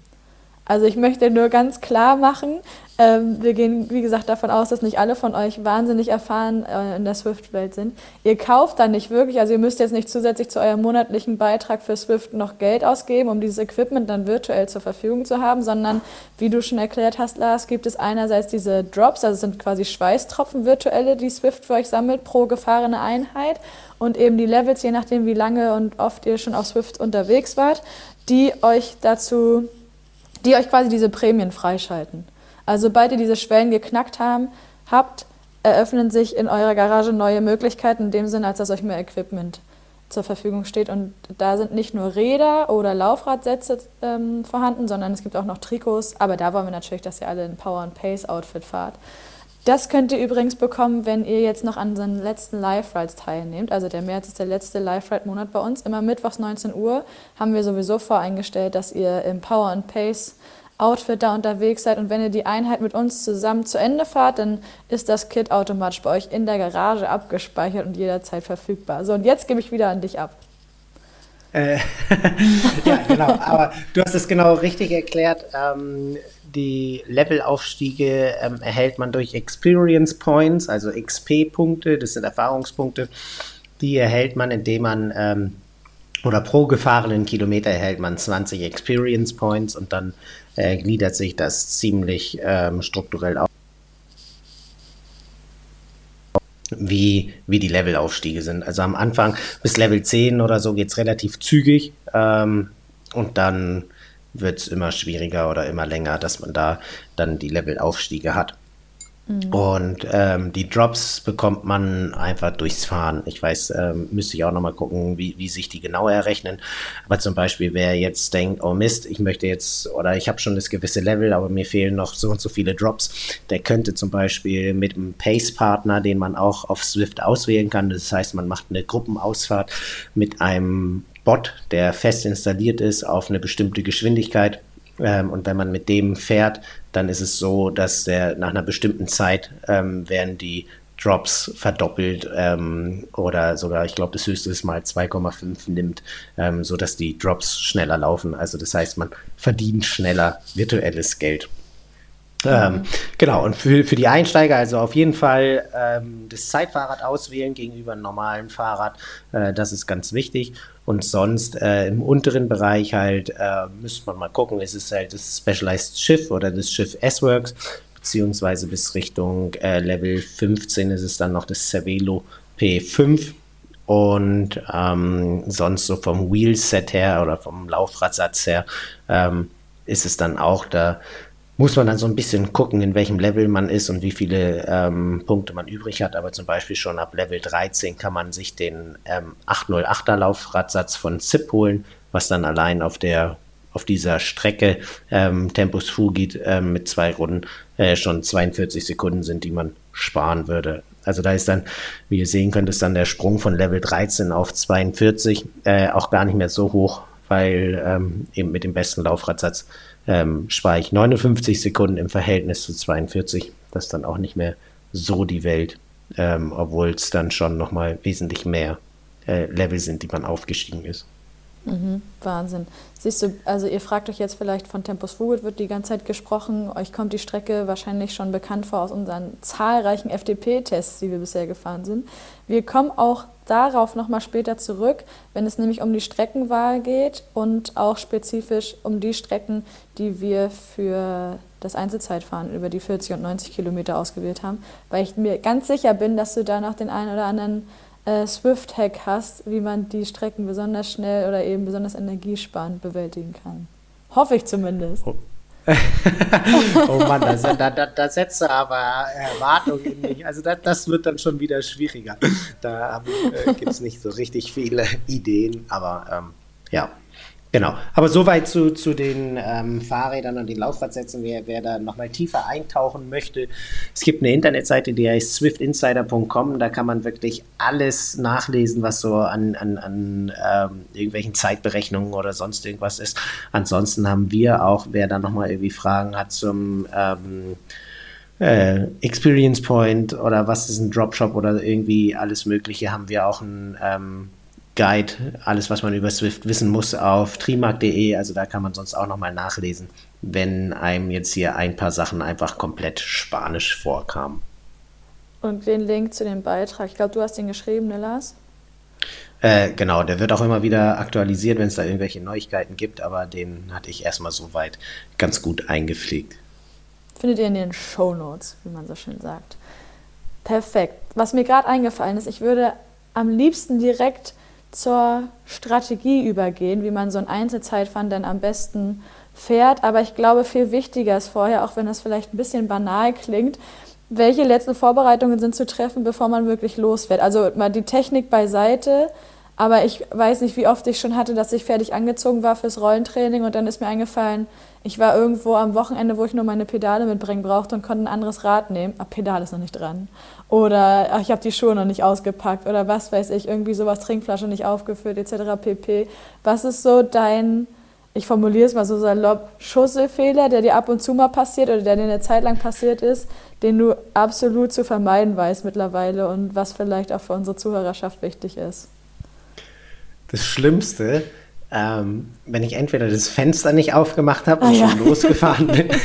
Also ich möchte nur ganz klar machen, wir gehen, wie gesagt, davon aus, dass nicht alle von euch wahnsinnig erfahren äh, in der Swift-Welt sind. Ihr kauft dann nicht wirklich, also ihr müsst jetzt nicht zusätzlich zu eurem monatlichen Beitrag für Swift noch Geld ausgeben, um dieses Equipment dann virtuell zur Verfügung zu haben, sondern wie du schon erklärt hast, Lars, gibt es einerseits diese Drops, also sind quasi Schweißtropfen virtuelle, die Swift für euch sammelt pro gefahrene Einheit und eben die Levels, je nachdem wie lange und oft ihr schon auf Swift unterwegs wart, die euch dazu die euch quasi diese Prämien freischalten. Also sobald ihr diese Schwellen geknackt haben, habt, eröffnen sich in eurer Garage neue Möglichkeiten, in dem Sinne, als dass euch mehr Equipment zur Verfügung steht. Und da sind nicht nur Räder oder Laufradsätze ähm, vorhanden, sondern es gibt auch noch Trikots. Aber da wollen wir natürlich, dass ihr alle ein Power and Pace Outfit fahrt. Das könnt ihr übrigens bekommen, wenn ihr jetzt noch an den letzten Live-Rides teilnehmt. Also der März ist der letzte Live-Ride-Monat bei uns. Immer mittwochs 19 Uhr haben wir sowieso voreingestellt, dass ihr im Power and Pace Outfit da unterwegs seid. Und wenn ihr die Einheit mit uns zusammen zu Ende fahrt, dann ist das Kit automatisch bei euch in der Garage abgespeichert und jederzeit verfügbar. So, und jetzt gebe ich wieder an dich ab. Äh, ja, genau. Aber du hast es genau richtig erklärt. Ähm, die Levelaufstiege ähm, erhält man durch Experience Points, also XP-Punkte, das sind Erfahrungspunkte. Die erhält man, indem man ähm, oder pro gefahrenen Kilometer erhält man 20 Experience Points und dann äh, gliedert sich das ziemlich ähm, strukturell auf. Wie, wie die Levelaufstiege sind. Also am Anfang bis Level 10 oder so geht es relativ zügig ähm, und dann wird es immer schwieriger oder immer länger, dass man da dann die Levelaufstiege hat. Mhm. Und ähm, die Drops bekommt man einfach durchs Fahren. Ich weiß, ähm, müsste ich auch nochmal gucken, wie, wie sich die genau errechnen. Aber zum Beispiel, wer jetzt denkt, oh Mist, ich möchte jetzt, oder ich habe schon das gewisse Level, aber mir fehlen noch so und so viele Drops, der könnte zum Beispiel mit einem Pace-Partner, den man auch auf Swift auswählen kann, das heißt, man macht eine Gruppenausfahrt mit einem Bot, der fest installiert ist auf eine bestimmte Geschwindigkeit. Ähm, und wenn man mit dem fährt, dann ist es so, dass der nach einer bestimmten Zeit ähm, werden die Drops verdoppelt ähm, oder sogar, ich glaube, das höchste ist mal 2,5 nimmt, ähm, sodass die Drops schneller laufen. Also das heißt, man verdient schneller virtuelles Geld. Ähm, genau, und für, für die Einsteiger also auf jeden Fall ähm, das Zeitfahrrad auswählen gegenüber einem normalen Fahrrad. Äh, das ist ganz wichtig. Und sonst äh, im unteren Bereich halt äh, müsste man mal gucken, ist es halt das Specialized Schiff oder das Schiff S-Works, beziehungsweise bis Richtung äh, Level 15 ist es dann noch das Cervelo P5. Und ähm, sonst so vom Wheelset her oder vom Laufradsatz her ähm, ist es dann auch da muss man dann so ein bisschen gucken, in welchem Level man ist und wie viele ähm, Punkte man übrig hat. Aber zum Beispiel schon ab Level 13 kann man sich den ähm, 808er Laufradsatz von ZIP holen, was dann allein auf der auf dieser Strecke ähm, Tempus Fugit ähm, mit zwei Runden äh, schon 42 Sekunden sind, die man sparen würde. Also da ist dann, wie ihr sehen könnt, ist dann der Sprung von Level 13 auf 42 äh, auch gar nicht mehr so hoch, weil ähm, eben mit dem besten Laufradsatz ähm, ich 59 Sekunden im Verhältnis zu 42. Das ist dann auch nicht mehr so die Welt, ähm, obwohl es dann schon nochmal wesentlich mehr äh, Level sind, die man aufgestiegen ist. Mhm, Wahnsinn. Siehst du, also ihr fragt euch jetzt vielleicht von Tempus Fugit wird die ganze Zeit gesprochen. Euch kommt die Strecke wahrscheinlich schon bekannt vor aus unseren zahlreichen FDP-Tests, die wir bisher gefahren sind. Wir kommen auch darauf nochmal später zurück, wenn es nämlich um die Streckenwahl geht und auch spezifisch um die Strecken, die wir für das Einzelzeitfahren über die 40 und 90 Kilometer ausgewählt haben, weil ich mir ganz sicher bin, dass du da noch den einen oder anderen äh, Swift-Hack hast, wie man die Strecken besonders schnell oder eben besonders energiesparend bewältigen kann. Hoffe ich zumindest. Oh. oh Mann, da, da, da, da setzt du aber Erwartungen in mich. Also das, das wird dann schon wieder schwieriger. Da äh, gibt es nicht so richtig viele Ideen, aber ähm, ja, Genau, aber soweit zu, zu den ähm, Fahrrädern und den Laufradsätzen, wer, wer da nochmal tiefer eintauchen möchte. Es gibt eine Internetseite, die heißt swiftinsider.com, da kann man wirklich alles nachlesen, was so an, an, an ähm, irgendwelchen Zeitberechnungen oder sonst irgendwas ist. Ansonsten haben wir auch, wer da nochmal irgendwie Fragen hat zum ähm, äh, Experience Point oder was ist ein Dropshop oder irgendwie alles Mögliche, haben wir auch ein ähm, Guide, alles, was man über Swift wissen muss, auf trimark.de. Also da kann man sonst auch nochmal nachlesen, wenn einem jetzt hier ein paar Sachen einfach komplett spanisch vorkamen. Und den Link zu dem Beitrag, ich glaube, du hast den geschrieben, ne Lars? Äh, genau, der wird auch immer wieder aktualisiert, wenn es da irgendwelche Neuigkeiten gibt, aber den hatte ich erstmal soweit ganz gut eingepflegt. Findet ihr in den Show Notes, wie man so schön sagt. Perfekt. Was mir gerade eingefallen ist, ich würde am liebsten direkt zur Strategie übergehen, wie man so ein Einzelzeitfahren dann am besten fährt. Aber ich glaube, viel wichtiger ist vorher, auch wenn das vielleicht ein bisschen banal klingt, welche letzten Vorbereitungen sind zu treffen, bevor man wirklich losfährt. Also mal die Technik beiseite, aber ich weiß nicht, wie oft ich schon hatte, dass ich fertig angezogen war fürs Rollentraining und dann ist mir eingefallen, ich war irgendwo am Wochenende, wo ich nur meine Pedale mitbringen brauchte und konnte ein anderes Rad nehmen. Ah, Pedal ist noch nicht dran. Oder ach, ich habe die Schuhe noch nicht ausgepackt oder was weiß ich, irgendwie sowas, Trinkflasche nicht aufgefüllt etc. pp. Was ist so dein, ich formuliere es mal so salopp, Schusselfehler, der dir ab und zu mal passiert oder der dir eine Zeit lang passiert ist, den du absolut zu vermeiden weißt mittlerweile und was vielleicht auch für unsere Zuhörerschaft wichtig ist? Das Schlimmste, ähm, wenn ich entweder das Fenster nicht aufgemacht habe und ah, schon ja. losgefahren bin,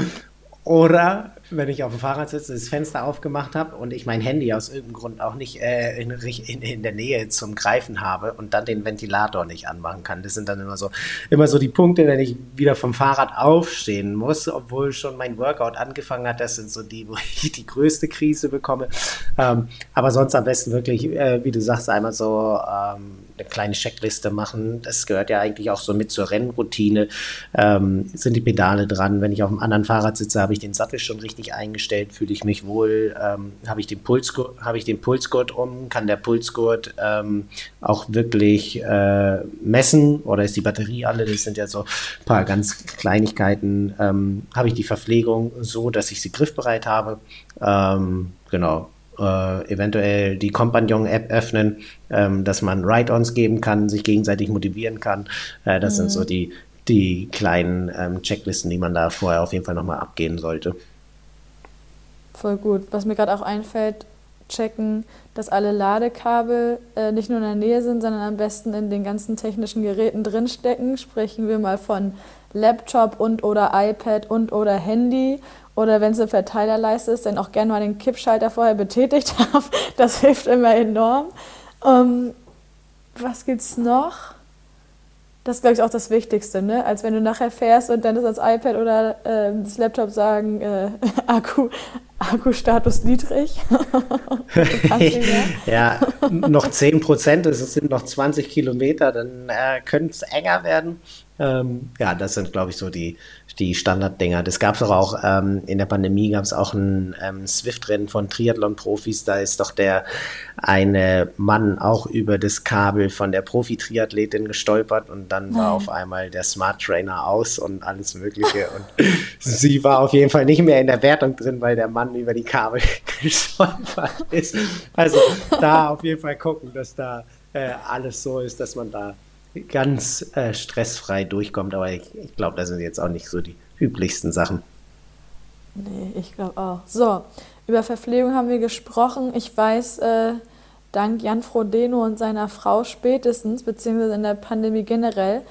oder wenn ich auf dem Fahrrad sitze, das Fenster aufgemacht habe und ich mein Handy aus irgendeinem Grund auch nicht äh, in, in, in, der Nähe zum Greifen habe und dann den Ventilator nicht anmachen kann. Das sind dann immer so, immer so die Punkte, wenn ich wieder vom Fahrrad aufstehen muss, obwohl schon mein Workout angefangen hat. Das sind so die, wo ich die größte Krise bekomme. Ähm, aber sonst am besten wirklich, äh, wie du sagst, einmal so ähm, eine kleine Checkliste machen. Das gehört ja eigentlich auch so mit zur Rennroutine. Ähm, sind die Pedale dran? Wenn ich auf einem anderen Fahrrad sitze, habe ich den Sattel schon richtig eingestellt, fühle ich mich wohl, ähm, habe ich, den Pulsgurt, hab ich den Pulsgurt um, kann der Pulsgurt ähm, auch wirklich äh, messen oder ist die Batterie alle? Das sind ja so ein paar ganz Kleinigkeiten. Ähm, habe ich die Verpflegung so, dass ich sie griffbereit habe? Ähm, genau äh, eventuell die Compagnon-App öffnen, ähm, dass man Ride-Ons geben kann, sich gegenseitig motivieren kann. Äh, das mhm. sind so mhm. die, die kleinen ähm, Checklisten, die man da vorher auf jeden Fall nochmal abgehen sollte. Voll gut. Was mir gerade auch einfällt, checken, dass alle Ladekabel äh, nicht nur in der Nähe sind, sondern am besten in den ganzen technischen Geräten drinstecken. Sprechen wir mal von Laptop und oder iPad und oder Handy oder wenn es eine Verteilerleiste ist, dann auch gerne mal den Kippschalter vorher betätigt haben. Das hilft immer enorm. Ähm, was gibt's noch? Das ist, glaube ich, auch das Wichtigste, ne? Als wenn du nachher fährst und dann ist das iPad oder äh, das Laptop sagen, äh, Akku, Akkustatus niedrig. ja, noch 10 Prozent, es sind noch 20 Kilometer, dann äh, könnte es enger werden. Ähm, ja, das sind, glaube ich, so die, die Standarddinger. Das gab es auch ähm, in der Pandemie, gab es auch ein ähm, Swift-Rennen von Triathlon-Profis. Da ist doch der eine Mann auch über das Kabel von der Profi-Triathletin gestolpert und dann war auf einmal der Smart Trainer aus und alles Mögliche. Und sie war auf jeden Fall nicht mehr in der Wertung drin, weil der Mann über die Kabel gestolpert ist. Also da auf jeden Fall gucken, dass da äh, alles so ist, dass man da ganz äh, stressfrei durchkommt. Aber ich, ich glaube, das sind jetzt auch nicht so die üblichsten Sachen. Nee, ich glaube auch. So, über Verpflegung haben wir gesprochen. Ich weiß, äh, dank Jan Frodeno und seiner Frau spätestens, beziehungsweise in der Pandemie generell,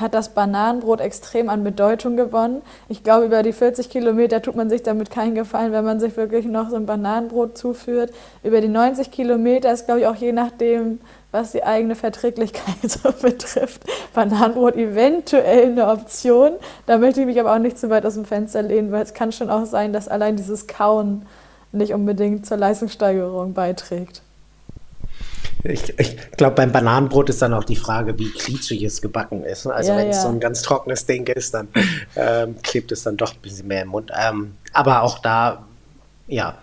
hat das Bananenbrot extrem an Bedeutung gewonnen. Ich glaube, über die 40 Kilometer tut man sich damit keinen Gefallen, wenn man sich wirklich noch so ein Bananenbrot zuführt. Über die 90 Kilometer ist, glaube ich, auch je nachdem, was die eigene Verträglichkeit so betrifft, Bananenbrot eventuell eine Option. Da möchte ich mich aber auch nicht zu weit aus dem Fenster lehnen, weil es kann schon auch sein, dass allein dieses Kauen nicht unbedingt zur Leistungssteigerung beiträgt. Ich, ich glaube, beim Bananenbrot ist dann auch die Frage, wie klitschig es gebacken ist. Also ja, wenn ja. es so ein ganz trockenes Ding ist, dann ähm, klebt es dann doch ein bisschen mehr im Mund. Ähm, aber auch da, ja,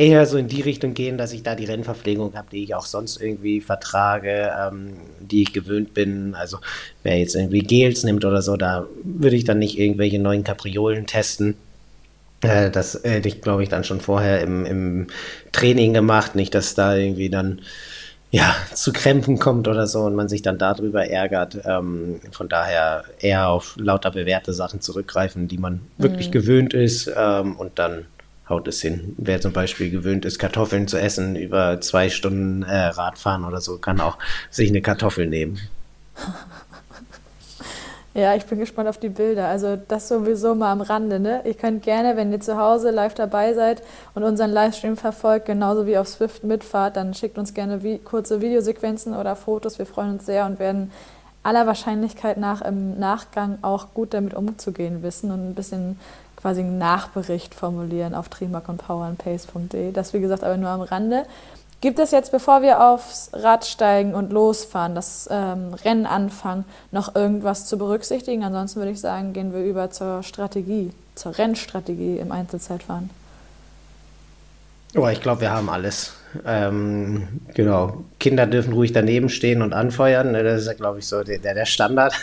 eher so in die Richtung gehen, dass ich da die Rennverpflegung habe, die ich auch sonst irgendwie vertrage, ähm, die ich gewöhnt bin. Also wer jetzt irgendwie Gels nimmt oder so, da würde ich dann nicht irgendwelche neuen Kapriolen testen. Äh, das hätte ich, glaube ich, dann schon vorher im, im Training gemacht. Nicht, dass da irgendwie dann ja, zu Krämpfen kommt oder so und man sich dann darüber ärgert. Ähm, von daher eher auf lauter bewährte Sachen zurückgreifen, die man mhm. wirklich gewöhnt ist ähm, und dann haut es hin. Wer zum Beispiel gewöhnt ist, Kartoffeln zu essen über zwei Stunden äh, Radfahren oder so, kann auch sich eine Kartoffel nehmen. Ja, ich bin gespannt auf die Bilder. Also das sowieso mal am Rande. Ne? Ihr könnt gerne, wenn ihr zu Hause live dabei seid und unseren Livestream verfolgt, genauso wie auf Swift mitfahrt, dann schickt uns gerne wie, kurze Videosequenzen oder Fotos. Wir freuen uns sehr und werden aller Wahrscheinlichkeit nach im Nachgang auch gut damit umzugehen wissen und ein bisschen quasi einen Nachbericht formulieren auf trimark und powerandpace.de. Das wie gesagt aber nur am Rande. Gibt es jetzt, bevor wir aufs Rad steigen und losfahren, das ähm, Rennen anfangen, noch irgendwas zu berücksichtigen? Ansonsten würde ich sagen, gehen wir über zur Strategie, zur Rennstrategie im Einzelzeitfahren. Oh, ich glaube, wir haben alles. Ähm, genau. Kinder dürfen ruhig daneben stehen und anfeuern. Ne, das ist ja, glaube ich, so der, der Standard.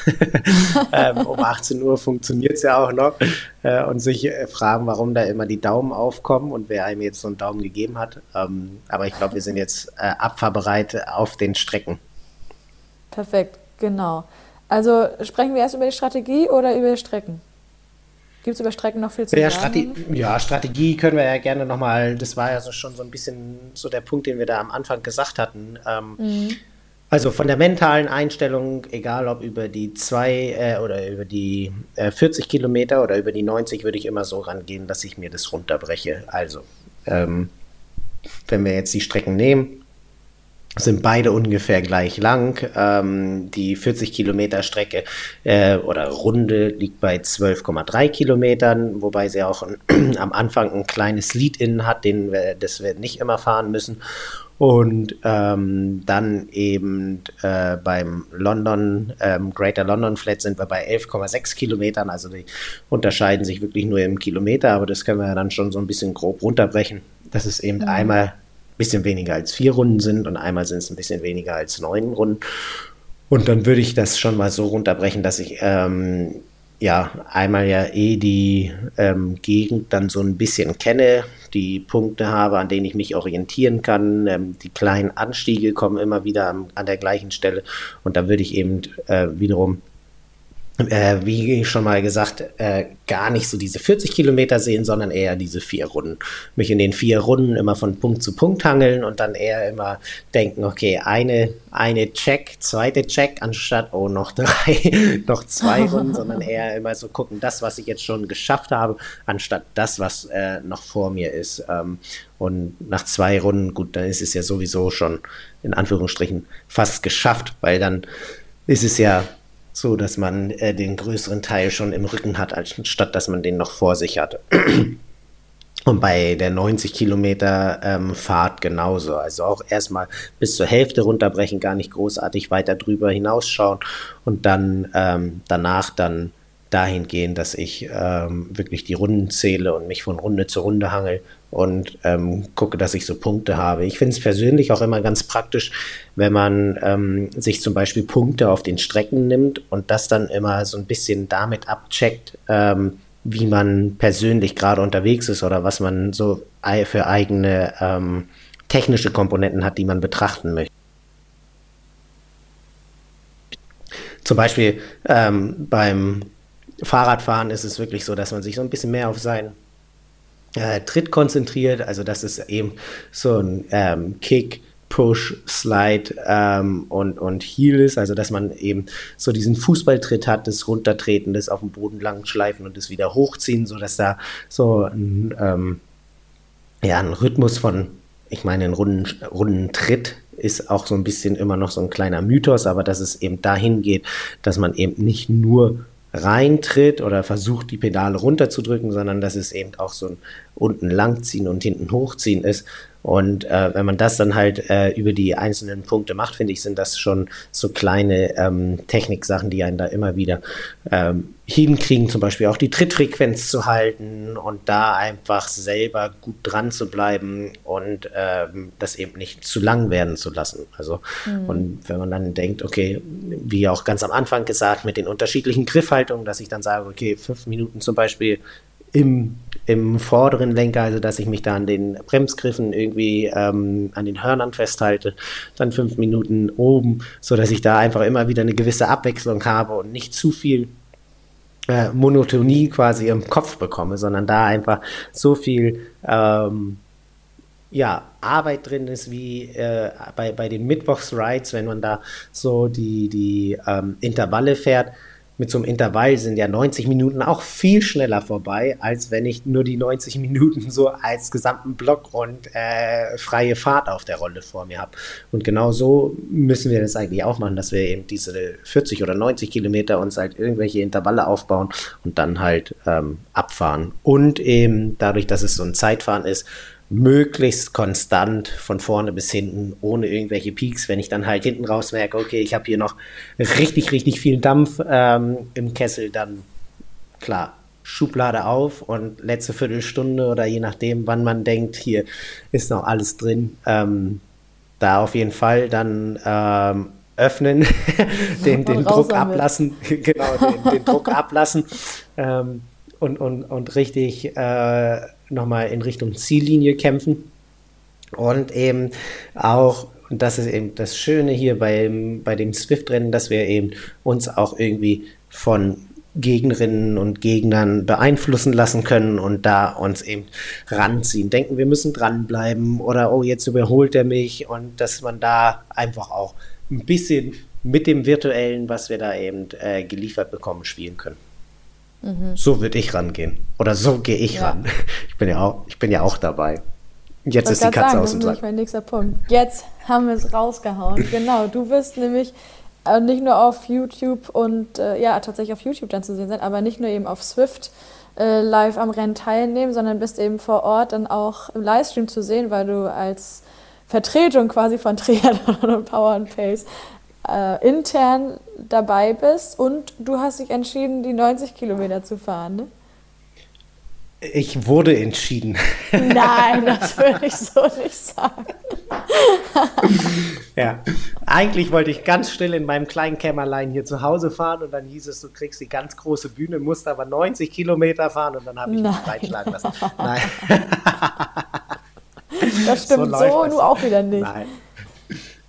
ähm, um 18 Uhr funktioniert es ja auch noch. Äh, und sich äh, fragen, warum da immer die Daumen aufkommen und wer einem jetzt so einen Daumen gegeben hat. Ähm, aber ich glaube, wir sind jetzt äh, abfahrbereit auf den Strecken. Perfekt, genau. Also sprechen wir erst über die Strategie oder über die Strecken? Gibt es über Strecken noch viel zu ja, sagen? Strate ja, Strategie können wir ja gerne nochmal, das war ja so schon so ein bisschen so der Punkt, den wir da am Anfang gesagt hatten. Ähm, mhm. Also von der mentalen Einstellung, egal ob über die zwei äh, oder über die äh, 40 Kilometer oder über die 90, würde ich immer so rangehen, dass ich mir das runterbreche. Also, ähm, wenn wir jetzt die Strecken nehmen, sind beide ungefähr gleich lang. Ähm, die 40 Kilometer Strecke äh, oder Runde liegt bei 12,3 Kilometern, wobei sie auch ein, am Anfang ein kleines Lead-In hat, den wir, das wir nicht immer fahren müssen. Und ähm, dann eben äh, beim London, ähm, Greater London Flat sind wir bei 11,6 Kilometern. Also die unterscheiden sich wirklich nur im Kilometer, aber das können wir dann schon so ein bisschen grob runterbrechen. Das ist eben mhm. einmal bisschen weniger als vier Runden sind und einmal sind es ein bisschen weniger als neun Runden. Und dann würde ich das schon mal so runterbrechen, dass ich ähm, ja einmal ja eh die ähm, Gegend dann so ein bisschen kenne, die Punkte habe, an denen ich mich orientieren kann. Ähm, die kleinen Anstiege kommen immer wieder an, an der gleichen Stelle und da würde ich eben äh, wiederum äh, wie schon mal gesagt, äh, gar nicht so diese 40 Kilometer sehen, sondern eher diese vier Runden. Mich in den vier Runden immer von Punkt zu Punkt hangeln und dann eher immer denken, okay, eine, eine Check, zweite Check, anstatt, oh, noch drei, noch zwei Runden, sondern eher immer so gucken, das, was ich jetzt schon geschafft habe, anstatt das, was äh, noch vor mir ist. Ähm, und nach zwei Runden, gut, dann ist es ja sowieso schon in Anführungsstrichen fast geschafft, weil dann ist es ja so dass man äh, den größeren Teil schon im Rücken hat, anstatt dass man den noch vor sich hat. Und bei der 90 Kilometer ähm, Fahrt genauso. Also auch erstmal bis zur Hälfte runterbrechen, gar nicht großartig weiter drüber hinausschauen und dann ähm, danach dann dahin gehen, dass ich ähm, wirklich die Runden zähle und mich von Runde zu Runde hangel und ähm, gucke, dass ich so Punkte habe. Ich finde es persönlich auch immer ganz praktisch, wenn man ähm, sich zum Beispiel Punkte auf den Strecken nimmt und das dann immer so ein bisschen damit abcheckt, ähm, wie man persönlich gerade unterwegs ist oder was man so für eigene ähm, technische Komponenten hat, die man betrachten möchte. Zum Beispiel ähm, beim Fahrradfahren ist es wirklich so, dass man sich so ein bisschen mehr auf seinen äh, Tritt konzentriert. Also das ist eben so ein ähm, Kick, Push, Slide ähm, und, und Heel ist, also dass man eben so diesen Fußballtritt hat, das Runtertreten, das auf dem Boden lang schleifen und das wieder hochziehen, sodass da so ein, ähm, ja, ein Rhythmus von, ich meine, ein runden, runden Tritt ist auch so ein bisschen immer noch so ein kleiner Mythos, aber dass es eben dahin geht, dass man eben nicht nur reintritt oder versucht, die Pedale runterzudrücken, sondern dass es eben auch so ein unten langziehen und hinten hochziehen ist. Und äh, wenn man das dann halt äh, über die einzelnen Punkte macht, finde ich, sind das schon so kleine ähm, Techniksachen, die einen da immer wieder ähm, hinkriegen, zum Beispiel auch die Trittfrequenz zu halten und da einfach selber gut dran zu bleiben und ähm, das eben nicht zu lang werden zu lassen. Also, mhm. und wenn man dann denkt, okay, wie auch ganz am Anfang gesagt, mit den unterschiedlichen Griffhaltungen, dass ich dann sage, okay, fünf Minuten zum Beispiel im, im vorderen Lenker, also dass ich mich da an den Bremsgriffen irgendwie ähm, an den Hörnern festhalte, dann fünf Minuten oben, so dass ich da einfach immer wieder eine gewisse Abwechslung habe und nicht zu viel äh, Monotonie quasi im Kopf bekomme, sondern da einfach so viel ähm, ja, Arbeit drin ist wie äh, bei, bei den Mittwochs-Rides, wenn man da so die, die ähm, Intervalle fährt, mit so einem Intervall sind ja 90 Minuten auch viel schneller vorbei, als wenn ich nur die 90 Minuten so als gesamten Block und äh, freie Fahrt auf der Rolle vor mir habe. Und genau so müssen wir das eigentlich auch machen, dass wir eben diese 40 oder 90 Kilometer uns halt irgendwelche Intervalle aufbauen und dann halt ähm, abfahren. Und eben dadurch, dass es so ein Zeitfahren ist, möglichst konstant von vorne bis hinten, ohne irgendwelche Peaks. Wenn ich dann halt hinten raus merke, okay, ich habe hier noch richtig, richtig viel Dampf ähm, im Kessel, dann klar, Schublade auf und letzte Viertelstunde oder je nachdem, wann man denkt, hier ist noch alles drin, ähm, da auf jeden Fall dann ähm, öffnen, den, den Druck ablassen, genau, den, den, Druck ablassen ähm, und, und, und richtig äh, nochmal in Richtung Ziellinie kämpfen. Und eben auch, und das ist eben das Schöne hier beim, bei dem Swift-Rennen, dass wir eben uns auch irgendwie von Gegnerinnen und Gegnern beeinflussen lassen können und da uns eben ranziehen. Denken, wir müssen dranbleiben oder oh, jetzt überholt er mich und dass man da einfach auch ein bisschen mit dem Virtuellen, was wir da eben äh, geliefert bekommen, spielen können. Mhm. So würde ich rangehen. Oder so gehe ich ja. ran. Ich bin ja auch, ich bin ja auch dabei. Jetzt ist die Katze sagen, aus dem Sack. Das ist mein nächster Punkt. Jetzt haben wir es rausgehauen. genau, du wirst nämlich äh, nicht nur auf YouTube und äh, ja, tatsächlich auf YouTube dann zu sehen sein, aber nicht nur eben auf Swift äh, live am Rennen teilnehmen, sondern bist eben vor Ort dann auch im Livestream zu sehen, weil du als Vertretung quasi von Triathlon und Power and Pace äh, intern dabei bist und du hast dich entschieden, die 90 Kilometer zu fahren, ne? Ich wurde entschieden. Nein, das würde ich so nicht sagen. ja, eigentlich wollte ich ganz still in meinem kleinen Kämmerlein hier zu Hause fahren und dann hieß es, du kriegst die ganz große Bühne, musst aber 90 Kilometer fahren und dann habe ich Nein. mich reinschlagen lassen. Nein. das stimmt so, so nur auch wieder nicht. Nein.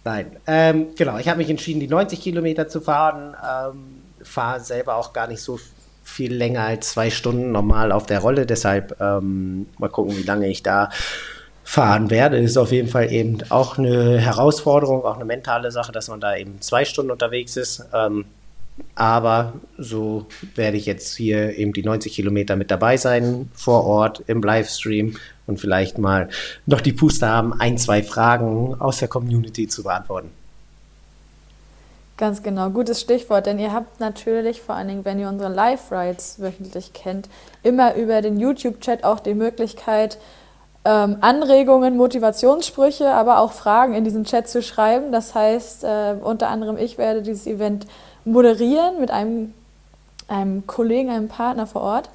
Nein, ähm, genau. Ich habe mich entschieden, die 90 Kilometer zu fahren. Ähm, Fahre selber auch gar nicht so viel länger als zwei Stunden normal auf der Rolle. Deshalb ähm, mal gucken, wie lange ich da fahren werde. Ist auf jeden Fall eben auch eine Herausforderung, auch eine mentale Sache, dass man da eben zwei Stunden unterwegs ist. Ähm, aber so werde ich jetzt hier eben die 90 Kilometer mit dabei sein, vor Ort im Livestream und vielleicht mal noch die Puste haben, ein, zwei Fragen aus der Community zu beantworten. Ganz genau, gutes Stichwort, denn ihr habt natürlich, vor allen Dingen, wenn ihr unsere Live-Rides wöchentlich kennt, immer über den YouTube-Chat auch die Möglichkeit, ähm, Anregungen, Motivationssprüche, aber auch Fragen in diesen Chat zu schreiben. Das heißt, äh, unter anderem ich werde dieses Event moderieren mit einem, einem Kollegen, einem Partner vor Ort.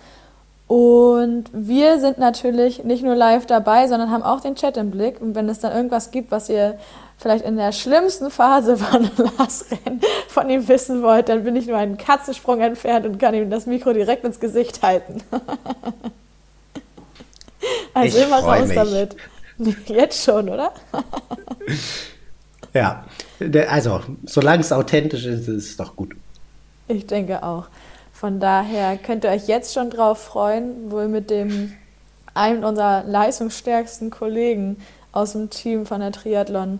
Und wir sind natürlich nicht nur live dabei, sondern haben auch den Chat im Blick. Und wenn es dann irgendwas gibt, was ihr vielleicht in der schlimmsten Phase von Lars Renn von ihm wissen wollt, dann bin ich nur einen Katzensprung entfernt und kann ihm das Mikro direkt ins Gesicht halten. also ich immer raus mich. damit. Jetzt schon, oder? ja, also solange es authentisch ist, ist es doch gut. Ich denke auch. Von daher könnt ihr euch jetzt schon drauf freuen, wohl mit dem einem unserer leistungsstärksten Kollegen aus dem Team von der Triathlon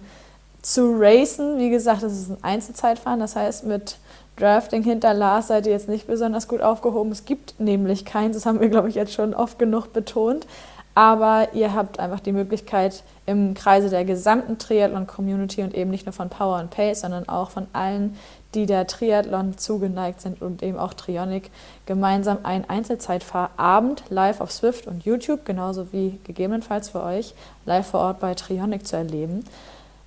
zu racen. Wie gesagt, das ist ein Einzelzeitfahren, das heißt mit Drafting hinter Lars seid ihr jetzt nicht besonders gut aufgehoben. Es gibt nämlich keins, das haben wir, glaube ich, jetzt schon oft genug betont. Aber ihr habt einfach die Möglichkeit, im Kreise der gesamten Triathlon-Community und eben nicht nur von Power and Pace, sondern auch von allen, die der Triathlon zugeneigt sind und eben auch Trionic, gemeinsam einen Einzelzeitfahrabend live auf Swift und YouTube, genauso wie gegebenenfalls für euch live vor Ort bei Trionic zu erleben.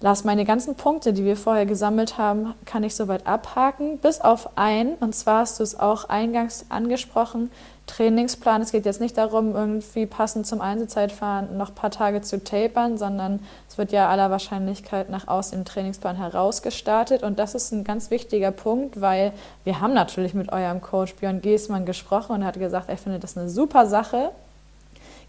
Lass meine ganzen Punkte, die wir vorher gesammelt haben, kann ich soweit abhaken, bis auf einen. Und zwar hast du es auch eingangs angesprochen, Trainingsplan. Es geht jetzt nicht darum, irgendwie passend zum Einzelzeitfahren noch ein paar Tage zu tapern, sondern es wird ja aller Wahrscheinlichkeit nach aus dem Trainingsplan herausgestartet. Und das ist ein ganz wichtiger Punkt, weil wir haben natürlich mit eurem Coach Björn Giesmann gesprochen und er hat gesagt, er findet das eine super Sache,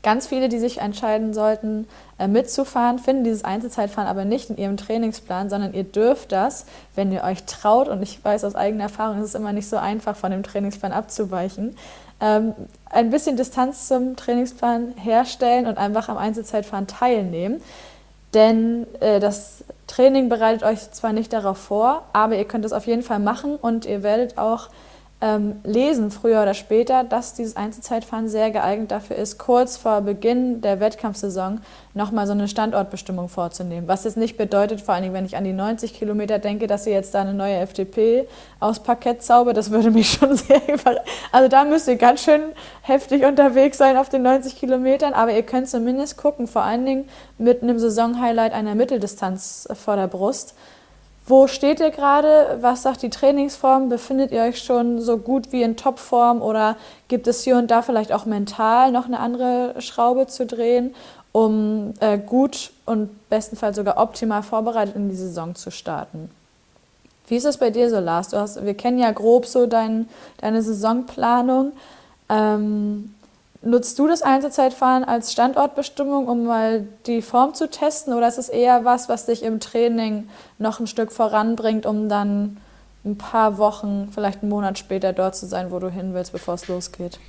Ganz viele, die sich entscheiden sollten, äh, mitzufahren, finden dieses Einzelzeitfahren aber nicht in ihrem Trainingsplan, sondern ihr dürft das, wenn ihr euch traut, und ich weiß aus eigener Erfahrung, es ist immer nicht so einfach, von dem Trainingsplan abzuweichen, ähm, ein bisschen Distanz zum Trainingsplan herstellen und einfach am Einzelzeitfahren teilnehmen. Denn äh, das Training bereitet euch zwar nicht darauf vor, aber ihr könnt es auf jeden Fall machen und ihr werdet auch ähm, lesen, früher oder später, dass dieses Einzelzeitfahren sehr geeignet dafür ist, kurz vor Beginn der Wettkampfsaison nochmal so eine Standortbestimmung vorzunehmen. Was jetzt nicht bedeutet, vor allen Dingen, wenn ich an die 90 Kilometer denke, dass ihr jetzt da eine neue FDP aus Parkett zaubert, das würde mich schon sehr überraschen. Also da müsst ihr ganz schön heftig unterwegs sein auf den 90 Kilometern, aber ihr könnt zumindest gucken, vor allen Dingen mit einem Saisonhighlight einer Mitteldistanz vor der Brust wo steht ihr gerade? Was sagt die Trainingsform? Befindet ihr euch schon so gut wie in Topform oder gibt es hier und da vielleicht auch mental noch eine andere Schraube zu drehen, um äh, gut und bestenfalls sogar optimal vorbereitet in die Saison zu starten? Wie ist das bei dir so, Lars? Du hast, wir kennen ja grob so dein, deine Saisonplanung. Ähm, Nutzt du das Einzelzeitfahren als Standortbestimmung, um mal die Form zu testen, oder ist es eher was, was dich im Training noch ein Stück voranbringt, um dann ein paar Wochen, vielleicht einen Monat später dort zu sein, wo du hin willst, bevor es losgeht?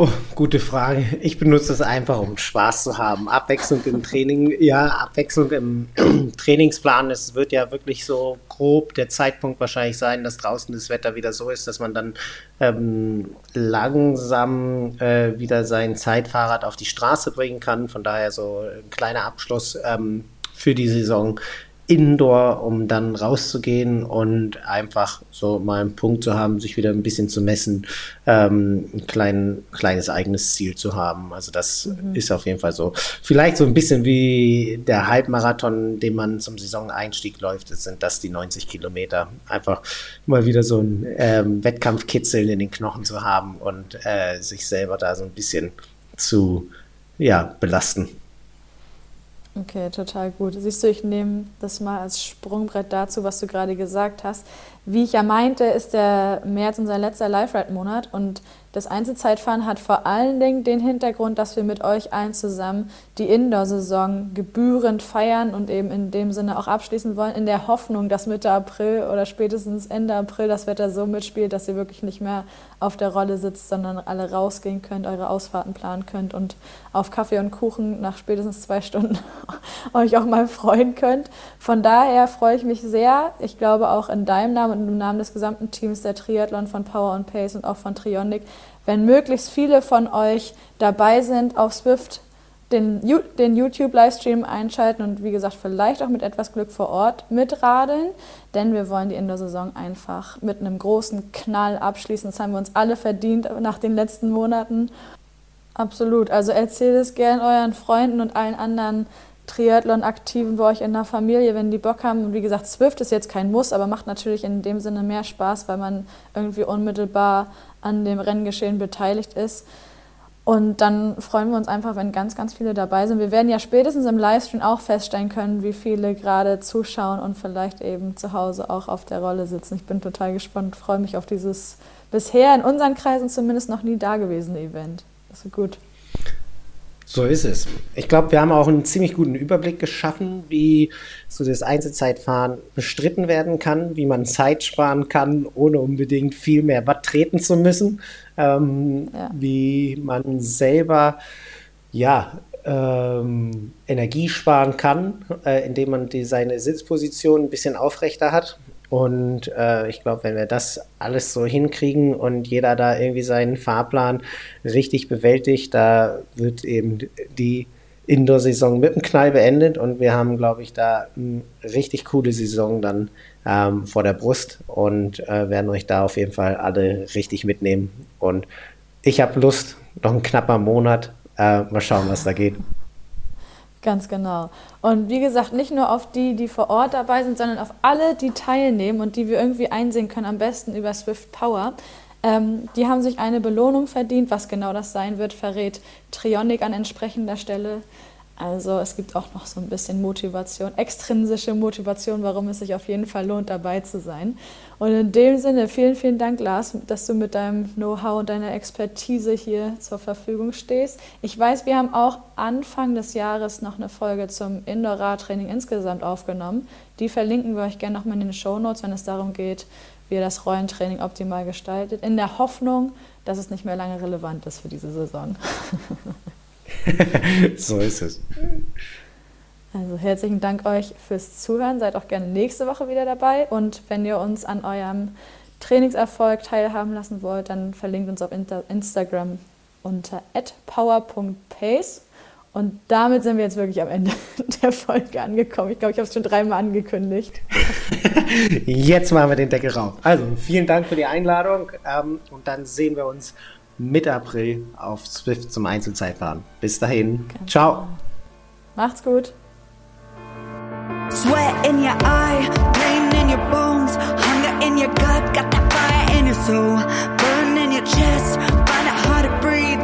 Oh, gute Frage. Ich benutze es einfach, um Spaß zu haben. Abwechslung im Training, ja, Abwechslung im Trainingsplan. Es wird ja wirklich so grob der Zeitpunkt wahrscheinlich sein, dass draußen das Wetter wieder so ist, dass man dann ähm, langsam äh, wieder sein Zeitfahrrad auf die Straße bringen kann. Von daher so ein kleiner Abschluss ähm, für die Saison. Indoor, um dann rauszugehen und einfach so mal einen Punkt zu haben, sich wieder ein bisschen zu messen, ähm, ein klein, kleines eigenes Ziel zu haben. Also das mhm. ist auf jeden Fall so. Vielleicht so ein bisschen wie der Halbmarathon, den man zum Saisoneinstieg läuft, das sind das die 90 Kilometer. Einfach mal wieder so ein ähm, Wettkampfkitzel in den Knochen zu haben und äh, sich selber da so ein bisschen zu ja, belasten. Okay, total gut. Siehst du, ich nehme das mal als Sprungbrett dazu, was du gerade gesagt hast. Wie ich ja meinte, ist der März unser letzter Live-Ride-Monat und das Einzelzeitfahren hat vor allen Dingen den Hintergrund, dass wir mit euch allen zusammen die Indoor-Saison gebührend feiern und eben in dem Sinne auch abschließen wollen, in der Hoffnung, dass Mitte April oder spätestens Ende April das Wetter so mitspielt, dass ihr wirklich nicht mehr auf der Rolle sitzt, sondern alle rausgehen könnt, eure Ausfahrten planen könnt und auf Kaffee und Kuchen nach spätestens zwei Stunden euch auch mal freuen könnt. Von daher freue ich mich sehr. Ich glaube auch in deinem Namen und im Namen des gesamten Teams der Triathlon von Power and Pace und auch von Trionic, wenn möglichst viele von euch dabei sind, auf Swift den, den YouTube-Livestream einschalten und wie gesagt, vielleicht auch mit etwas Glück vor Ort mitradeln, denn wir wollen die Indoor-Saison einfach mit einem großen Knall abschließen. Das haben wir uns alle verdient nach den letzten Monaten. Absolut. Also erzählt es gern euren Freunden und allen anderen Triathlon-Aktiven bei euch in der Familie, wenn die Bock haben. Und wie gesagt, Swift ist jetzt kein Muss, aber macht natürlich in dem Sinne mehr Spaß, weil man irgendwie unmittelbar an dem Renngeschehen beteiligt ist. Und dann freuen wir uns einfach, wenn ganz, ganz viele dabei sind. Wir werden ja spätestens im Livestream auch feststellen können, wie viele gerade zuschauen und vielleicht eben zu Hause auch auf der Rolle sitzen. Ich bin total gespannt, freue mich auf dieses bisher in unseren Kreisen zumindest noch nie dagewesene Event. Das ist gut. So ist es. Ich glaube, wir haben auch einen ziemlich guten Überblick geschaffen, wie so das Einzelzeitfahren bestritten werden kann, wie man Zeit sparen kann, ohne unbedingt viel mehr Watt treten zu müssen, ähm, ja. wie man selber ja ähm, Energie sparen kann, äh, indem man die, seine Sitzposition ein bisschen aufrechter hat. Und äh, ich glaube, wenn wir das alles so hinkriegen und jeder da irgendwie seinen Fahrplan richtig bewältigt, da wird eben die Indoor-Saison mit einem Knall beendet und wir haben, glaube ich, da eine richtig coole Saison dann ähm, vor der Brust und äh, werden euch da auf jeden Fall alle richtig mitnehmen. Und ich habe Lust, noch ein knapper Monat, äh, mal schauen, was da geht. Ganz genau. Und wie gesagt, nicht nur auf die, die vor Ort dabei sind, sondern auf alle, die teilnehmen und die wir irgendwie einsehen können, am besten über Swift Power. Ähm, die haben sich eine Belohnung verdient. Was genau das sein wird, verrät Trionic an entsprechender Stelle. Also es gibt auch noch so ein bisschen Motivation, extrinsische Motivation, warum es sich auf jeden Fall lohnt, dabei zu sein. Und in dem Sinne, vielen, vielen Dank, Lars, dass du mit deinem Know-how und deiner Expertise hier zur Verfügung stehst. Ich weiß, wir haben auch Anfang des Jahres noch eine Folge zum Indoor-Radtraining insgesamt aufgenommen. Die verlinken wir euch gerne nochmal in den Show Notes, wenn es darum geht, wie ihr das Rollentraining optimal gestaltet, in der Hoffnung, dass es nicht mehr lange relevant ist für diese Saison. so ist es. Also herzlichen Dank euch fürs Zuhören. Seid auch gerne nächste Woche wieder dabei. Und wenn ihr uns an eurem Trainingserfolg teilhaben lassen wollt, dann verlinkt uns auf Instagram unter power.pace. Und damit sind wir jetzt wirklich am Ende der Folge angekommen. Ich glaube, ich habe es schon dreimal angekündigt. Jetzt machen wir den Deckel rauf. Also, vielen Dank für die Einladung. Ähm, und dann sehen wir uns Mitte April auf Swift zum Einzelzeitfahren. Bis dahin. Ganz Ciao. Genau. Macht's gut. Sweat in your eye, pain in your bones, hunger in your gut, got that fire in your soul, burn in your chest, find it hard to breathe,